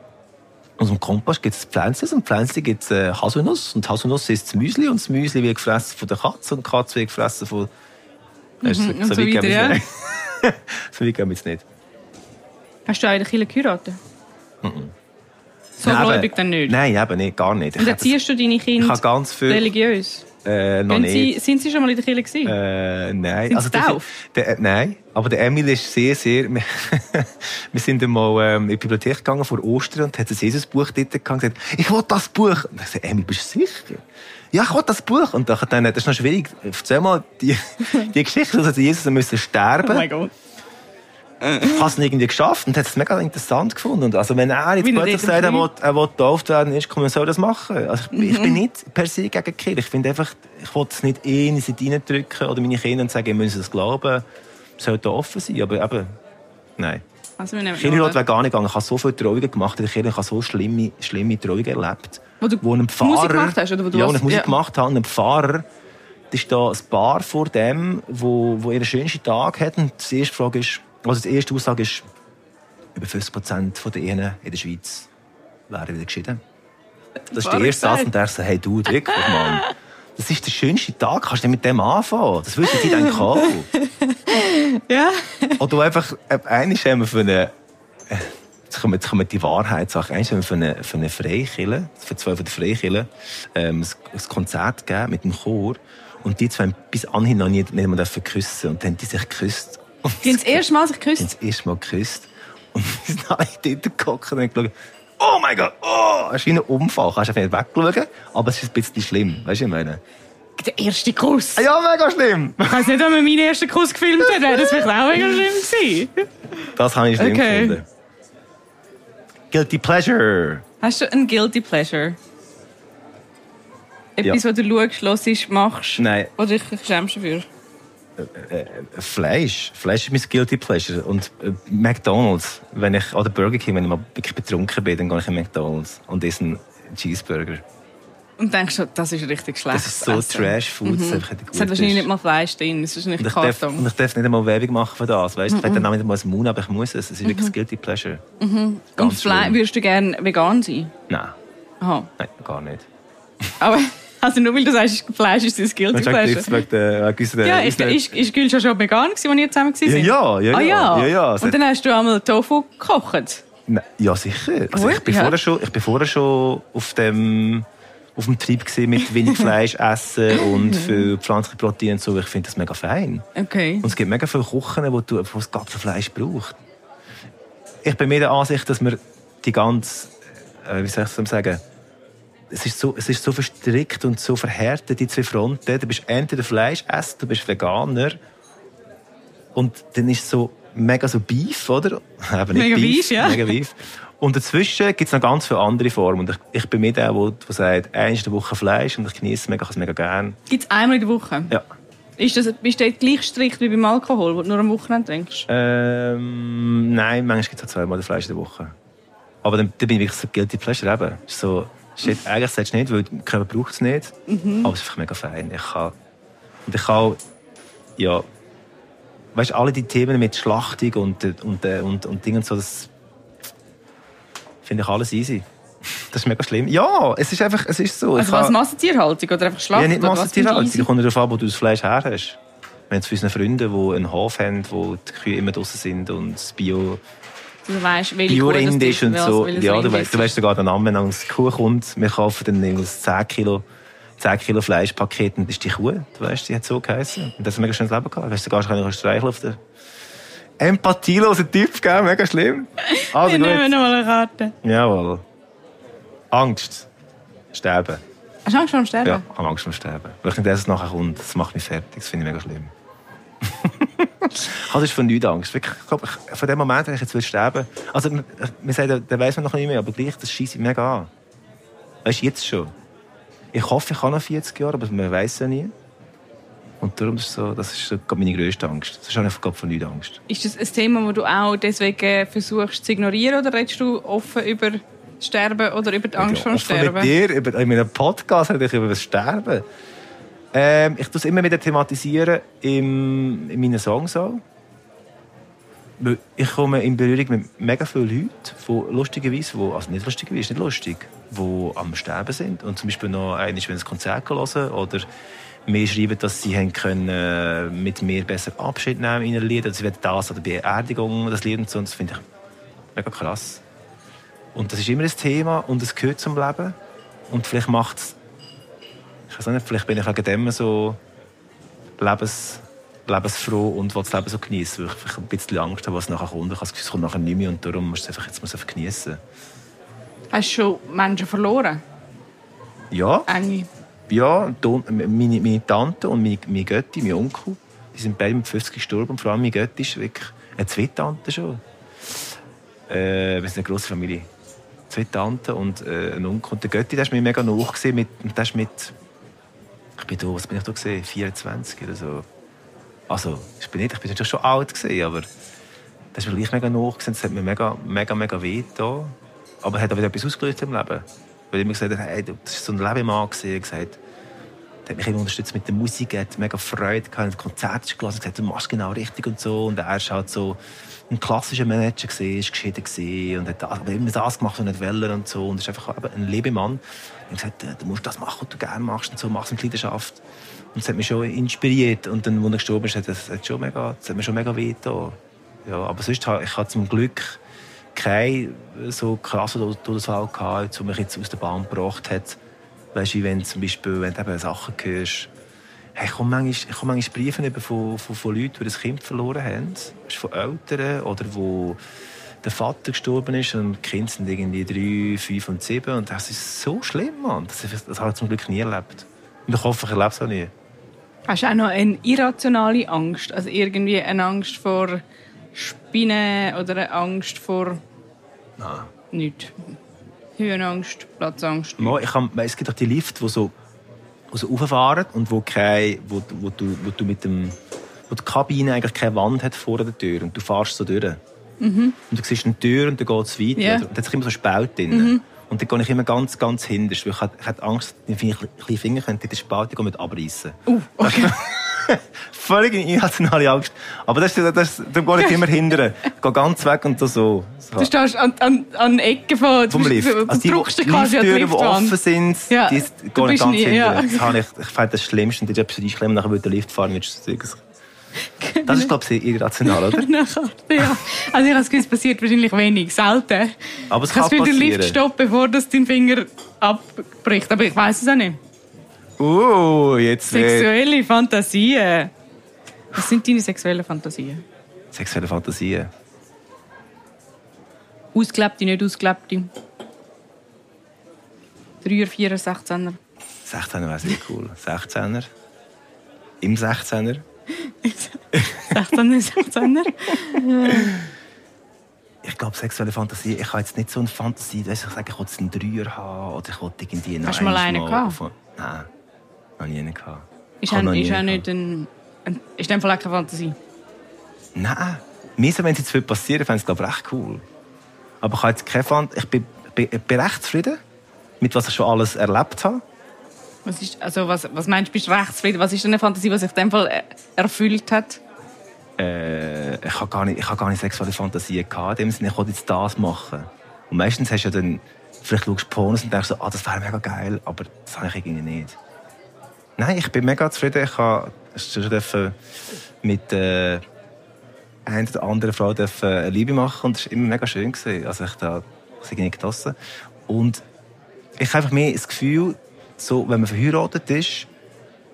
Speaker 1: Und im Kompost gibt es Pflänzchen und Pflänzchen gibt es äh, Haselnuss. Und Haselnuss ist das Müsli und das Müsli wird gefressen von der Katze und die Katze wird gefressen von...
Speaker 2: Mhm, so, und so, so weiter, ja.
Speaker 1: so weit gehen wir jetzt nicht.
Speaker 2: Hast du eigentlich Kirche geheiratet?
Speaker 1: Mhm.
Speaker 2: So gläubig dann nicht?
Speaker 1: Nein, eben nicht, gar nicht.
Speaker 2: Und erziehst du deine Kinder religiös?
Speaker 1: Äh, noch nicht.
Speaker 2: Sie, sind Sie schon mal in der Kirche gewesen?
Speaker 1: Äh, nein.
Speaker 2: Sind also, der,
Speaker 1: der, äh, nein, aber der Emil ist sehr, sehr... wir sind einmal ähm, in die Bibliothek gegangen vor Ostern und hat ein Jesus-Buch dort gehabt und gesagt, ich will das Buch. Und ich sagte, Emil, bist du sicher? Ja, ich will das Buch. Und dann, das ist noch schwierig. Erzähl mal die, die Geschichte, dass Jesus müssen sterben.
Speaker 2: Oh mein Gott
Speaker 1: ich habe es irgendwie geschafft und hat es mega interessant gefunden. Und also wenn er jetzt plötzlich sagt, er will, er will getauft werden, ist, kann man so das machen. Also ich, mhm. ich, bin nicht per se gegen Kirche. Ich finde einfach, ich will es nicht eh in sie reindrücken oder meine Kinder sagen, ihr müssen es glauben. Es sollte offen sein, aber eben, nein.
Speaker 2: Also wir
Speaker 1: Kirche wäre gar nicht gegangen. Ich habe so viele Trauungen gemacht in der Kirche. Ich habe so schlimme, schlimme Trauungen erlebt.
Speaker 2: Wo du
Speaker 1: wo ein Pfarrer,
Speaker 2: Musik gemacht hast? Oder wo du
Speaker 1: ja, wo ich Musik ja. gemacht habe. Und ein Pfarrer, das ist da ein Paar vor dem, wo, wo ihren schönsten Tag hat. Und die erste Frage ist, also die erste Aussage ist, über 50 Prozent der Ehen in der Schweiz wären wieder geschieden. Das ist der erste Satz und der sagt, hey du, wirklich, Mann. Das ist der schönste Tag, kannst du mit dem anfangen? Das wissen die dann auch.
Speaker 2: ja.
Speaker 1: Oder einfach, äh, eigentlich haben wir für eine, äh, jetzt kommen, jetzt kommen die Wahrheitssachen, eigentlich haben wir für eine, für eine Freikille, für zwei von den Freikillen, ähm, ein, Konzert gegeben mit dem Chor. Und die zwei haben bis anhin noch nicht, nicht mal küssen. Und dann haben die sich geküsst.
Speaker 2: Die haben das erste Mal sich geküsst? Die
Speaker 1: haben das erste Mal geküsst. Und wir sind alle dort geguckt und haben geschaut, oh mein Gott, oh, es ist wie ein Unfall. Kannst du einfach nicht wegschauen, aber es ist ein bisschen schlimm. Weißt du, ich meine?
Speaker 2: Der erste Kuss.
Speaker 1: Ja, mega schlimm.
Speaker 2: Ich weiß nicht, ob man meinen ersten Kuss gefilmt hat, wäre das vielleicht auch mega schlimm gewesen.
Speaker 1: Das habe ich schlimm okay. gefunden. Guilty Pleasure.
Speaker 2: Hast du ein Guilty Pleasure? Etwas, ja. was du schaust, hörst, machst?
Speaker 1: Nein.
Speaker 2: Oder dich schämst dafür?
Speaker 1: Äh, äh, Fleisch. Fleisch ist mein Guilty Pleasure. Und äh, McDonalds, wenn ich, oder Burger King, wenn ich mal wirklich betrunken bin, dann gehe ich in McDonalds und esse einen Cheeseburger.
Speaker 2: Und denkst du, das ist richtig schlecht.
Speaker 1: Das ist so Trash-Food, mhm.
Speaker 2: das Es hat wahrscheinlich nicht mal Fleisch drin, es ist nicht
Speaker 1: und ich, darf, und ich darf nicht einmal Werbung machen für das. Weißt du, mhm. vielleicht dann nicht mal das Mund, aber ich muss es. Es ist wirklich mhm. Guilty Pleasure.
Speaker 2: Mhm. und Fleisch, würdest du gerne vegan sein?
Speaker 1: Nein.
Speaker 2: Aha.
Speaker 1: Nein, gar nicht.
Speaker 2: Aber also nur weil du sagst, Fleisch ist dein Guilty
Speaker 1: Pleasure.
Speaker 2: Ja, ist, ist, ist Gül schon vegan gewesen, als ihr zusammen waren?
Speaker 1: Ja, ja, ja.
Speaker 2: Ah,
Speaker 1: ja. ja, ja.
Speaker 2: Und dann hast du einmal Tofu gekocht?
Speaker 1: Ja, sicher. Also ich, bin ja. vorher schon, ich bin vorher schon auf dem auf dem Trieb mit wenig Fleisch essen und viel pflanzliche Proteine und so. Ich finde das mega fein.
Speaker 2: Okay.
Speaker 1: Und es gibt mega viele Küchen, wo, du, wo es gar kein Fleisch braucht. Ich bin mir der Ansicht, dass wir die ganze, äh, wie soll ich das sagen, es ist, so, es ist so verstrickt und so verhärtet, die zwei Fronten. Du bist entweder Fleischesser, du bist Veganer. Und dann ist es so mega so Beef, oder?
Speaker 2: Eben nicht mega Beef, Beef, ja.
Speaker 1: Mega Beef. Und dazwischen gibt es noch ganz viele andere Formen. Und ich, ich bin mit der, der, sagt, einmal in der Woche Fleisch und ich genieße es mega, mega gerne.
Speaker 2: Gibt es einmal in der Woche?
Speaker 1: Ja.
Speaker 2: Ist das, bist du gleich strikt wie beim Alkohol, wo du nur am Wochenende trinkst?
Speaker 1: Ähm, nein, manchmal gibt es auch zweimal Fleisch in der Woche. Aber dann, dann bin ich wirklich so guilty pleasure eben. So, Shit, eigentlich sagst du nicht, weil der Körper braucht es nicht. Mhm. Aber es ist einfach mega fein. Ich kann, und ich kann, ja, weißt alle die Themen mit Schlachtung und, und, und, und Dingen und so, das finde ich alles easy. Das ist mega schlimm. Ja, es ist einfach, es ist so.
Speaker 2: Also was, Massentierhaltung oder einfach Schlachtung?
Speaker 1: Ja, nicht Massentierhaltung. Es kommt darauf an, wo du das Fleisch her hast. Wir haben es für unsere Freunde, die einen Hof haben, wo die Kühe immer draußen sind und das Bio
Speaker 2: Du weißt, welche
Speaker 1: Biorindisch und so. Ja, du weißt, du weißt sogar den Namen, wenn eine Kuh kommt. Wir kaufen dann ein 10 Kilo, 10 Kilo Fleischpaket und das ist die Kuh. Du weißt, die hat so geheißen. Und das hat ein mega schönes Leben gehabt. Weißt du, sogar schon streicheln auf der empathieloser Typ, gell? Mega schlimm.
Speaker 2: Also Wir nehmen nochmal eine Karte.
Speaker 1: Jawohl. Angst. Sterben.
Speaker 2: Hast du Angst vor dem Sterben?
Speaker 1: Ja, ich habe Angst vor dem Sterben. Weil ich nicht, dass es nachher kommt. Das macht mich fertig. Das finde ich mega schlimm. Also, ist von nichts Angst. Wirklich, ich von dem Moment, wenn ich jetzt sterben Also, man sagt, da weiß man noch nicht mehr, aber gleich, das schießt mega an. Weißt du, jetzt schon. Ich hoffe, ich habe noch 40 Jahre, aber man weiß ja nie. Und darum ist so, das ist so meine grösste Angst. Das ist einfach von nichts Angst.
Speaker 2: Ist das ein Thema, das du auch deswegen versuchst zu ignorieren oder redest du offen über Sterben oder über die Angst ja, vor dem Sterben?
Speaker 1: Mit dir, über, in meinem Podcast rede ich über das Sterben. Ähm, ich tue es immer wieder thematisieren im, in meinen Songs auch. ich komme in Berührung mit mega vielen Leuten, die lustigerweise, wo, also nicht lustigerweise, nicht lustig, die am Sterben sind und zum Beispiel noch einmal ein Konzert hören oder mir schreiben, dass sie können, äh, mit mir besser Abschied nehmen in einem Lied, oder sie werden das oder Beerdigung das Lied und so, das finde ich mega krass. Und das ist immer ein Thema und es gehört zum Leben und vielleicht macht es, ich weiß nicht, vielleicht bin ich wegen dem so lebens lebensfroh und will das Leben so genießen, weil ich ein bisschen Angst habe, was nachher kommt. Ich habe das Gefühl, es kommt nachher nicht mehr und darum muss ich es einfach, jetzt muss einfach genießen.
Speaker 2: Hast du schon Menschen verloren?
Speaker 1: Ja.
Speaker 2: Enge?
Speaker 1: Ja, meine, meine Tante und meine, meine Götti, mein Onkel, die sind beide mit 50 gestorben. Und vor allem meine Götti ist wirklich eine Zweitante schon. Äh, wir sind eine grosse Familie. Zwei Tanten und äh, ein Onkel. Und der Götti, der ist mir mega mit, der ist mit, bin da, was bin ich da gesehen, 24 oder so. Also, ich bin nicht, ich bin natürlich schon alt gewesen, aber das ist mir gleich mega noch Das hat mir mega, mega, mega weh da. Aber er hat auch wieder etwas ausgelöst im Leben. Weil ich immer gesagt habe, hey, das war so ein Lebemann gewesen. gesagt, der hat mich immer unterstützt mit der Musik, hat mega Freude gehabt, hat Konzerte gelassen, gesagt, du machst genau richtig und so. Und er war halt so ein klassischer Manager gewesen, ist geschieden gewesen und hat immer das gemacht, was nicht wollen und so. Und ist einfach ein Lebemann. Und gesagt, du musst das machen, was du gerne machst und so, machst mit Leidenschaft. Und das hat mich schon inspiriert. Und dann, als er gestorben ist, hat das, hat schon mega, das hat mir schon mega weh getan. Ja, aber sonst habe ich habe zum Glück keinen so krassen Todesfall gehabt, der mich jetzt aus der Bahn gebracht hat. Weißt du, wenn zum Beispiel, wenn du eben Sachen hörst, hey, ich komme manchmal, ich manchmal Briefe von, von, von Leuten, die das Kind verloren haben. Von Eltern oder wo der Vater gestorben ist und die Kinder sind irgendwie drei, fünf und sieben. Und das ist so schlimm, Mann. Das, das habe ich zum Glück nie erlebt. Und ich hoffe, ich erlebe es auch nie.
Speaker 2: Hast du auch noch eine irrationale Angst? Also irgendwie eine Angst vor Spinnen oder eine Angst vor...
Speaker 1: Nein.
Speaker 2: Nichts. Höhenangst, Platzangst?
Speaker 1: Mo, ich kann, es gibt auch die Lifte, die so, die so und wo, kein, wo, wo, du, wo du mit dem... wo die Kabine eigentlich keine Wand hat vor der Tür und du fährst so durch. Mhm. Und du siehst eine Tür und dann geht es weiter. Yeah. Und da ist immer so Spalt drin. Mhm. Und dann gehe ich immer ganz, ganz hinterst, weil ich hatte Angst, dass meine kleinen Finger in die Spalte mit abreißen.
Speaker 2: Uh, okay.
Speaker 1: Völlig irrationale Angst. Aber das, das, das, da gehe ich immer hinterher. Ich gehe ganz weg und so. so.
Speaker 2: Du stehst an, an, an Ecken von,
Speaker 1: vom Lift. Du, also die, Lifttüren, die offen sind,
Speaker 2: ja,
Speaker 1: die gehe ich ganz hinterher. Ja. Das, ich, ich finde das Schlimmste. Und ich habe etwas einklemmen, nachher würde der Lift fahren. Das ist, glaube ich, sehr irrational, oder?
Speaker 2: ja. Also ich habe das Gefühl, es passiert wahrscheinlich wenig, selten.
Speaker 1: Aber es kann
Speaker 2: passieren. den Lift stoppen, bevor das dein Finger abbricht. Aber ich weiß es auch nicht.
Speaker 1: Uh, jetzt...
Speaker 2: Sexuelle Fantasien. Was sind deine sexuellen Fantasien?
Speaker 1: Sexuelle Fantasien?
Speaker 2: Ausgelebte, nicht ausgelebte. 3er, 4er, 16er.
Speaker 1: 16er wäre sehr cool. 16er. Im 16er.
Speaker 2: 16er, 16er.
Speaker 1: ich glaube, sexuelle Fantasie, ich habe jetzt nicht so eine Fantasie, dass ich sage, ich will einen Dreier haben oder ich will irgendwie
Speaker 2: Hast du mal einen gehabt?
Speaker 1: Nein, noch nie einen gehabt.
Speaker 2: Ist, auch nicht ein, ein... Ist in dem Fall keine Fantasie?
Speaker 1: Nein. Mir wenn es jetzt passieren fände ich es, glaube ich, recht cool. Aber ich habe jetzt keine Fantasie... Ich bin, bin, bin recht zufrieden mit was ich schon alles erlebt habe.
Speaker 2: Was, ist, also was, was meinst du, bist rechtsfrieden? Was ist denn eine Fantasie, die sich in dem Fall äh, erfüllt hat?
Speaker 1: Äh, ich habe gar nicht, ich habe gar nicht sexuelle Fantasien gehabt. In dem Sinne, ich wollte jetzt das machen. Und meistens hast du ja dann, vielleicht schaust du Pornos und denkst so, ah, das wäre mega geil, aber das habe ich irgendwie nicht. Nein, ich bin mega zufrieden. Ich habe schon mit äh, einer oder anderen Frau eine Liebe machen und es war immer mega schön. Gewesen. Also ich habe es irgendwie genossen. Und ich habe einfach mehr das Gefühl, so, wenn man verheiratet ist,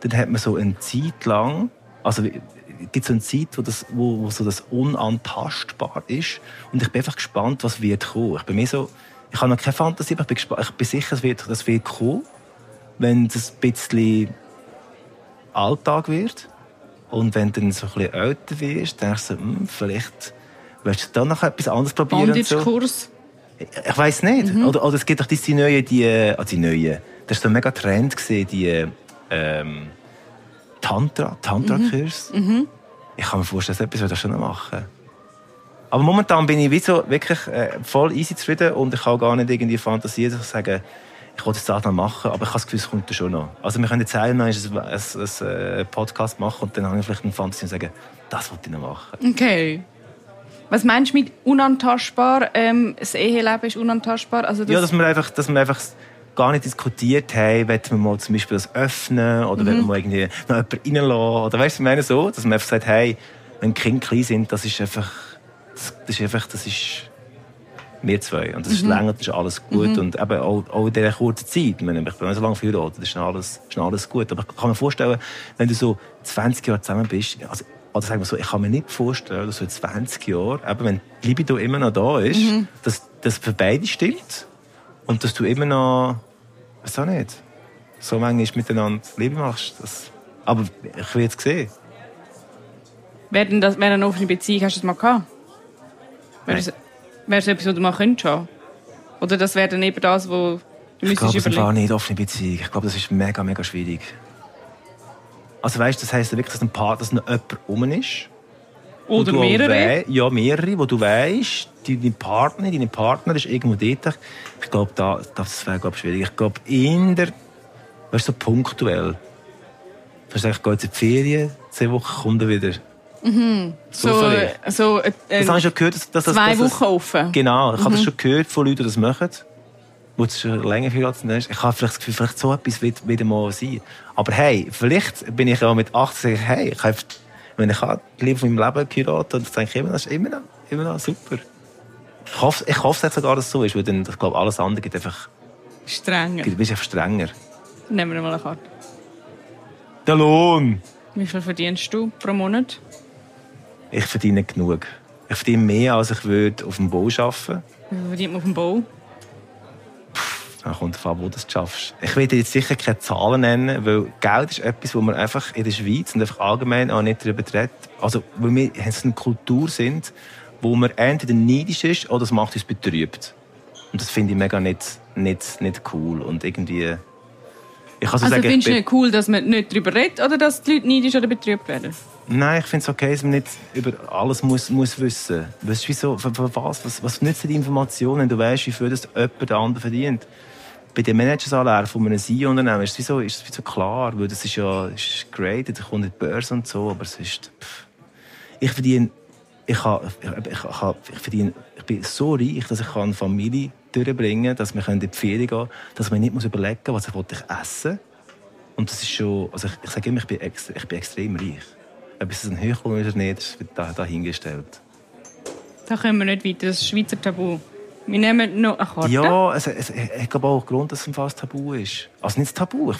Speaker 1: dann hat man so eine Zeit lang, also gibt so eine Zeit, wo, das, wo, wo so das unantastbar ist. Und ich bin einfach gespannt, was wird kommen. Ich bin mir so, ich habe noch keine Fantasie, aber ich bin, gespannt, ich bin sicher, es wird, das wird kommen, wenn es ein bisschen Alltag wird. Und wenn du dann so ein bisschen älter wirst, denkst du, hm, vielleicht willst du dann noch etwas anderes probieren.
Speaker 2: Bondage-Kurs?
Speaker 1: Ich, ich weiß nicht. Mhm. Oder, oder es gibt doch diese neuen, die, also die neuen, das war so ein mega Trend, die ähm, Tantra, Tantra-Kurs. Mhm. Mhm. Ich kann mir vorstellen, dass etwas schon machen aber momentan bin ich wie so wirklich äh, voll easy zufrieden und ich habe gar nicht irgendwie Fantasie, dass ich sage, ich wollte das noch machen, aber ich habe das Gefühl, es kommt schon noch. Also wir können jetzt einmal einen, einen, einen Podcast machen und dann habe ich vielleicht eine Fantasie und sagen, das wollte ich noch machen.
Speaker 2: Okay. Was meinst du mit unantastbar? Ähm, das Eheleben ist unantastbar? Also
Speaker 1: das ja, dass wir einfach, dass wir einfach gar nicht diskutiert haben, wollen wir mal zum Beispiel das öffnen oder mhm. wollen wir mal irgendwie noch jemanden reinlassen oder weißt du, ich meine so, dass man einfach sagt, hey, wenn Kinder klein sind, das ist einfach, das, ist einfach, das ist wir zwei. Und das ist mhm. länger, das ist alles gut. Mhm. Und eben auch, auch in dieser kurzen Zeit, ich, meine, ich bin nicht so lange verheiratet, das ist alles, ist alles gut. Aber ich kann mir vorstellen, wenn du so 20 Jahre zusammen bist, also, oder sagen wir so, ich kann mir nicht vorstellen, dass so in 20 Jahren, eben wenn die Libido immer noch da ist, mhm. dass das für beide stimmt. Und dass du immer noch, weiß auch nicht, so manchmal miteinander Liebe machst. Das, aber ich will jetzt sehen.
Speaker 2: Wäre das wäre eine offene Beziehung, hast du das mal gehabt? Wäre das, wäre das etwas, was du mal könntest haben? Oder das wäre dann eben das, wo
Speaker 1: du Ich glaube, das war nicht offene Beziehung. Ich glaube, das ist mega, mega schwierig. Also weißt, das heisst wirklich, dass ein Paar, dass noch jemand rum ist.
Speaker 2: Oder mehrere?
Speaker 1: ja, mehrere, wo du weißt, deine Partner, deine Partner ist irgendwo dort. Ich glaube, da, das wäre glaub, schwierig. Ich glaube, in der, weißt du, so punktuell. Du ich gehe jetzt in die Ferien, zehn Wochen kommt er wieder.
Speaker 2: Mhm. So, so, äh,
Speaker 1: das habe ich schon gehört, dass, dass
Speaker 2: zwei
Speaker 1: dass,
Speaker 2: Wochen offen.
Speaker 1: Genau, ich mhm. habe das schon gehört von Leuten, die das machen, wo es schon länger verheiratet ist. Ich habe vielleicht das Gefühl, vielleicht so etwas wird wieder mal sein. Aber hey, vielleicht bin ich auch mit 18, hey, ich habe, wenn ich Liebe von meinem Leben geheiratet und denke ich immer, das ist immer noch, immer noch super. Ich hoffe, ich hoffe sogar, dass es so ist, weil dann, ich glaube, alles andere geht einfach...
Speaker 2: Strenger.
Speaker 1: Du bist einfach strenger.
Speaker 2: Nehmen wir mal eine Karte.
Speaker 1: Der Lohn!
Speaker 2: Wie viel verdienst du pro Monat?
Speaker 1: Ich verdiene genug. Ich verdiene mehr, als ich würde auf dem Bau arbeiten
Speaker 2: Wie viel verdient man auf dem Bau?
Speaker 1: Da kommt davon, wo du das schaffst. Ich will dir jetzt sicher keine Zahlen nennen, weil Geld ist etwas, wo man einfach in der Schweiz und einfach allgemein auch nicht darüber redet. Also, weil wir eine Kultur sind, wo man entweder neidisch ist oder es macht uns betrübt. Und das finde ich mega nicht, nicht, nicht cool. Und irgendwie...
Speaker 2: Ich kann so also sagen, findest du nicht cool, dass man nicht darüber redet oder dass die Leute neidisch oder betrübt werden?
Speaker 1: Nein, ich finde es okay, dass man nicht über alles muss, muss wissen muss. Weißt du, wieso, für, für was? was? Was nützt die Information, wenn du weißt, wie viel das jemand der andere verdient? Bei den Managersalären von einem CEO-Unternehmen ist es wieso, ist es wieso klar, weil das ist ja ist great, da kommt in die Börse und so, aber es ist... Pff. Ich verdiene... Ich, habe, ich, ich, habe, ich, verdiene, ich bin so reich, dass ich eine Familie durchbringen kann, dass wir in die Ferien gehen können, dass man nicht überlegen muss, was ich essen will. Und das ist schon... Also ich, ich sage immer, ich bin, extra, ich bin extrem reich. Ob es ein Höchel ist oder nicht, das wird dahingestellt.
Speaker 2: Da kommen wir nicht weiter. Das ist Schweizer Tabu. Wir nehmen noch eine Karte.
Speaker 1: Ja, es, es, ich glaube auch Grund, dass es fast Tabu ist. Also nicht Tabu. Ich,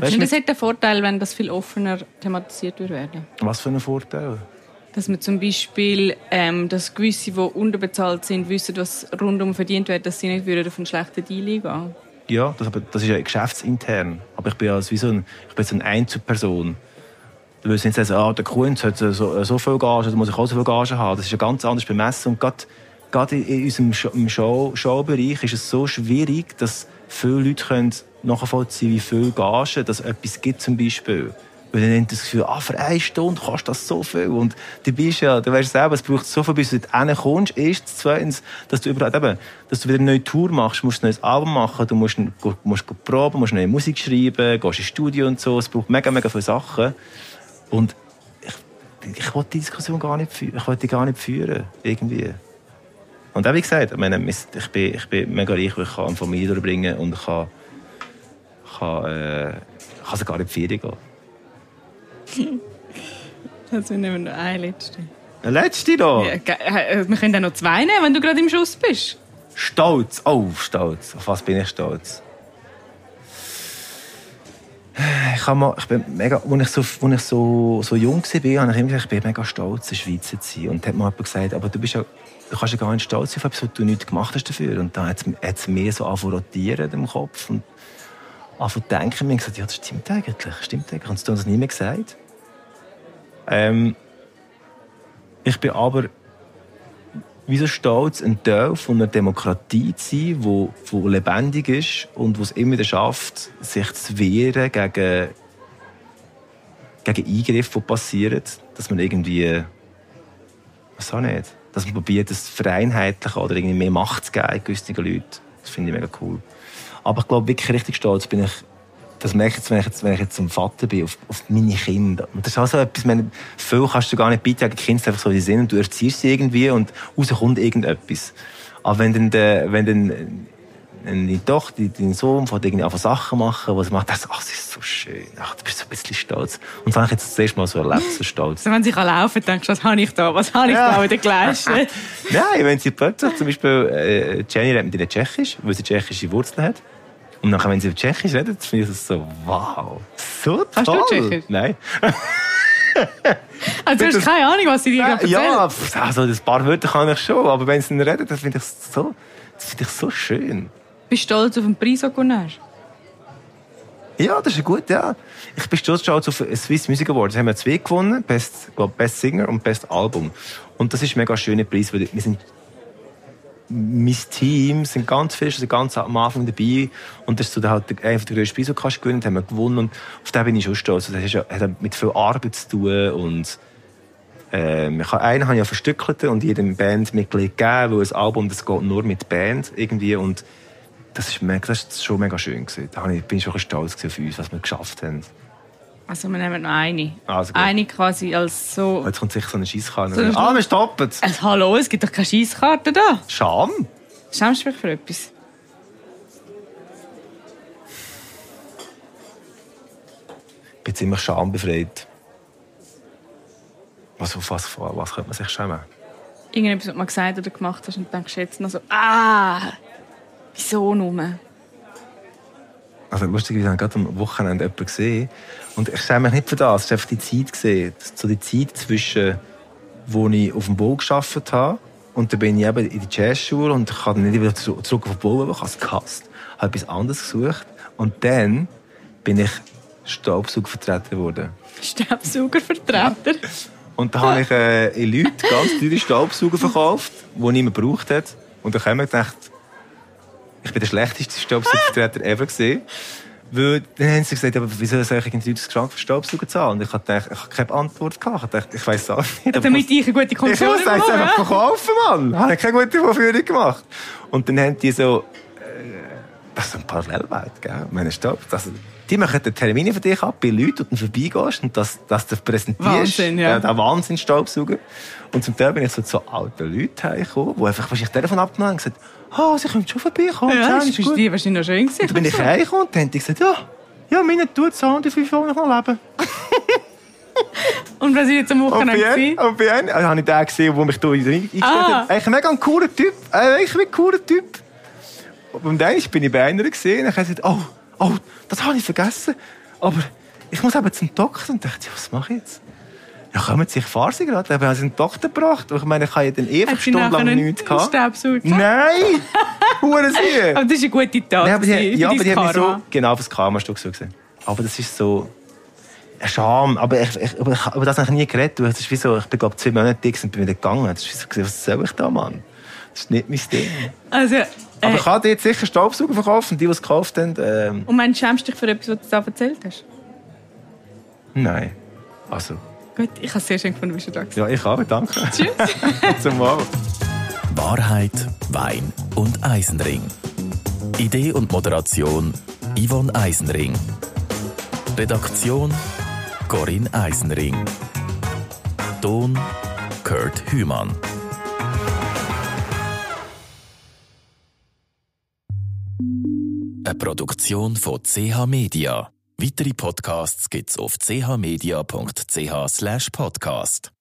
Speaker 2: Glaubst du, das hat einen Vorteil, wenn das viel offener thematisiert wird?
Speaker 1: Was für einen Vorteil?
Speaker 2: Dass man zum Beispiel, ähm, dass gewisse, die unterbezahlt sind, wissen, was rundum verdient wird, dass sie nicht auf einen schlechten Deal eingehen.
Speaker 1: Ja, das, aber das ist ja geschäftsintern. Aber ich bin ja wie so, ein, ich bin so eine Einzelperson. Du willst nicht sagen, ah, der Kunz hat so, so viel Gage, da muss ich auch so viel Gage haben. Das ist ja ganz anders bemessen. Und gerade, gerade in unserem Show, Showbereich ist es so schwierig, dass viele Leute können nachvollziehen wie viel Gage das etwas gibt zum Beispiel. Weil dann haben das Gefühl, ah, für eine Stunde kostet das so viel. Und du bist ja, du weißt selber, es braucht so viel, bis du dort kommst. Erstens, zweitens, dass du überhaupt eben, dass du wieder eine neue Tour machst, musst ein neues Album machen, du musst, musst proben, musst neue Musik schreiben, gehst ins Studio und so. Es braucht mega, mega viele Sachen. Und ich, ich wollte die Diskussion gar nicht führen. Ich wollte die gar nicht führen, irgendwie. Und auch wie gesagt, ich, meine, ich, bin, ich bin mega reich, weil ich kann eine Familie durchbringen und ich kann, kann, äh, kann sogar in die Ferien
Speaker 2: gehen. Also nehmen wir noch eine letzte.
Speaker 1: Eine letzte da? Ja,
Speaker 2: äh, wir können dann noch zwei nehmen, wenn du gerade im Schuss bist.
Speaker 1: Stolz. Oh, stolz. Auf was bin ich stolz? ich, mal, ich bin mega, als ich, so, als ich so, so jung war, habe ich immer gesagt, ich bin mega stolz, in der Schweiz zu sein. Und dann hat mir jemand gesagt, aber du, bist ja, du kannst ja gar nicht stolz sein auf etwas, was du nichts gemacht hast dafür. Und dann hat es mir so angefangen rotieren im Kopf und angefangen denken. Ich gesagt, ja, das stimmt eigentlich, stimmt eigentlich. Und sie haben das nie mehr gesagt. Ähm, ich bin aber wie so stolz, ein Teil von einer Demokratie zu sein, die, die lebendig ist und es immer wieder schafft, sich zu wehren gegen, gegen Eingriffe, die passieren. Dass man irgendwie, was auch nicht, dass man probiert, das vereinheitlichen oder irgendwie mehr Macht zu geben gewissen Leuten. Das finde ich mega cool. Aber ich glaube, wirklich richtig stolz bin ich Das merke ich jetzt, wenn ich jetzt, wenn ich jetzt zum Vater bin, auf, auf meine Kinder. Und das ist auch so etwas, meine, viel kannst du gar nicht beitragen. Die Kinder sind einfach so, wie sie sind und du erziehst sie irgendwie und rauskommt irgendetwas. Aber wenn dann, wenn dann deine Tochter, dein Sohn von irgendwie einfach Sachen machen, was macht, das, ach, das ist so schön. Ach, du bist so ein bisschen stolz. Und das habe ich jetzt das erste Mal so erlebt, so stolz.
Speaker 2: wenn sie kann laufen denkst du, was habe ich da, was habe ich ja. da wieder geleistet?
Speaker 1: Nein, wenn sie plötzlich, zum Beispiel, äh, Jenny redet mit ihnen Tschechisch, weil sie tschechische Wurzeln hat. Und dann, wenn sie auf Tschechisch redet, finde ich das so, wow, so toll.
Speaker 2: Hast du Tschechisch?
Speaker 1: Nein.
Speaker 2: also du hast keine Ahnung, was sie dir
Speaker 1: erzählt? Ja, also ein paar Wörter kann ich schon, aber wenn sie dann reden, das finde ich so, das finde ich so schön.
Speaker 2: Bist du stolz auf den Preis, den du?
Speaker 1: Ja, das ist gut, ja. Ich bin stolz auf Swiss Music Awards. Da haben wir zwei gewonnen, Best, glaub, Best Singer und Best Album. Und das ist ein mega schöner Preis, weil wir sind mein Team sind ganz viele, sind ganz am Anfang dabei. Und das ist so halt einer der grössten Preise, den du gewinnen kannst. haben wir gewonnen. Und auf den bin ich schon stolz. Das hat mit viel Arbeit zu tun. Und, ähm, ich habe, einen habe ich ja verstückelt und jedem Bandmitglied gegeben, weil ein Album, das geht nur mit Band irgendwie. Und das ist, mega, das ist schon mega schön gewesen. Da bin ich schon stolz auf uns, was wir geschafft haben.
Speaker 2: Also wir nehmen noch eine. Also eine quasi als so...
Speaker 1: Jetzt kommt sicher so eine Scheisskarte. So ah, wir stoppen.
Speaker 2: Also, hallo, es gibt doch keine Scheisskarte da.
Speaker 1: Scham?
Speaker 2: Schämst du mich für etwas?
Speaker 1: Ich bin ziemlich schambefreit. Was, auf was, was könnte man sich schämen?
Speaker 2: Irgendetwas, was mal gesagt oder gemacht hast und denkst jetzt noch so, ah, Wieso nur?
Speaker 1: Also lustig, wir haben gerade am Wochenende jemanden gesehen. Und ich schäme mich nicht für das. Es ist einfach die Zeit gesehen. So die Zeit zwischen, wo ich auf dem Bau gearbeitet habe und dann bin ich eben in die Jazzschule und ich habe nicht wieder zurück auf den Bau, ich es gehasst. Ich habe etwas anderes gesucht. Und dann bin ich Staubsaugervertreter geworden.
Speaker 2: Staubsaugervertreter? Ja.
Speaker 1: Und da habe ich äh, in Leute ganz teure Staubsauger verkauft, die niemand gebraucht hat. Und dann haben wir gedacht, ich bin der schlechteste Staubsaugervertreter ever gesehen. Weil dann haben sie gesagt, aber wieso soll ich irgendwie das Geschenk für Staubsauger zahlen? Und ich habe gedacht, ich habe keine Antwort gehabt. Ich dachte, ich weiss auch nicht.
Speaker 2: Damit ich eine gute Kondition
Speaker 1: Ich muss es einfach verkaufen, Mann. Ich habe keine gute Verführung gemacht. Und dann haben die so, äh, das ist eine Parallelwelt, gell? Meine Staub, das, die machen den Termine für dich ab bei Leuten und dann vorbeigehst und das, das du präsentierst.
Speaker 2: Wahnsinn, ja.
Speaker 1: Der Wahnsinn Staubsauger. Und zum Teil bin ich so zu alten Leuten hergekommen, die einfach wahrscheinlich Telefon abgenommen haben und gesagt, ah, sie können schon vorbeikommen.
Speaker 2: Ja, das ist gut. die wahrscheinlich noch schön gewesen.
Speaker 1: Dann bin ich hergekommen und dann haben die gesagt, ja, ja, meine tut so und ich will noch leben.
Speaker 2: und was ist jetzt am Wochenende
Speaker 1: gesehen? Und bei einem, also habe ich den gesehen, der mich hier eingestellt ah. hat. Eigentlich ein mega cooler Typ. Eigentlich ein cooler Typ. Und dann bin ich bei einer gesehen und ich habe gesagt, oh, oh, das habe ich vergessen. Aber ich muss eben zum Doktor. Und dachte, was mache ich jetzt? Ja, kommen Sie, ich fahre Sie gerade. Dann haben Sie einen Doktor gebracht. Ich meine, ich habe ja dann eh stundenlang nichts gehabt. Nein! Hure Sie!
Speaker 2: Aber das ist eine gute Tat.
Speaker 1: Ja, aber die, ja, aber die haben so... Genau, fürs Karma hast du gesehen. Aber das ist so... Ein Scham. Aber ich, ich, aber ich, über das habe ich nie geredet. Das ist wie so, ich bin, glaube zwei Monate dick und bin wieder gegangen. Das ist wie so, was soll ich da, Mann? Das ist nicht mein Ding.
Speaker 2: Also...
Speaker 1: Aber äh, ich habe dir jetzt sicher Staubsauger verkaufen, die, die es gekauft haben. Ähm.
Speaker 2: Und meinst du, schämst dich für etwas, was du da erzählt hast?
Speaker 1: Nein. Also...
Speaker 2: Gut, ich habe es sehr schön gefunden, wie du da
Speaker 1: warst. Ja, ich auch. Danke.
Speaker 2: Tschüss.
Speaker 1: Zum Wohl.
Speaker 3: Wahrheit, Wein und Eisenring. Idee und Moderation Yvonne Eisenring. Redaktion Corinne Eisenring. Ton Kurt Hümann. Eine Produktion von CH Media. Weitere Podcasts gibt's auf chmedia.ch/podcast.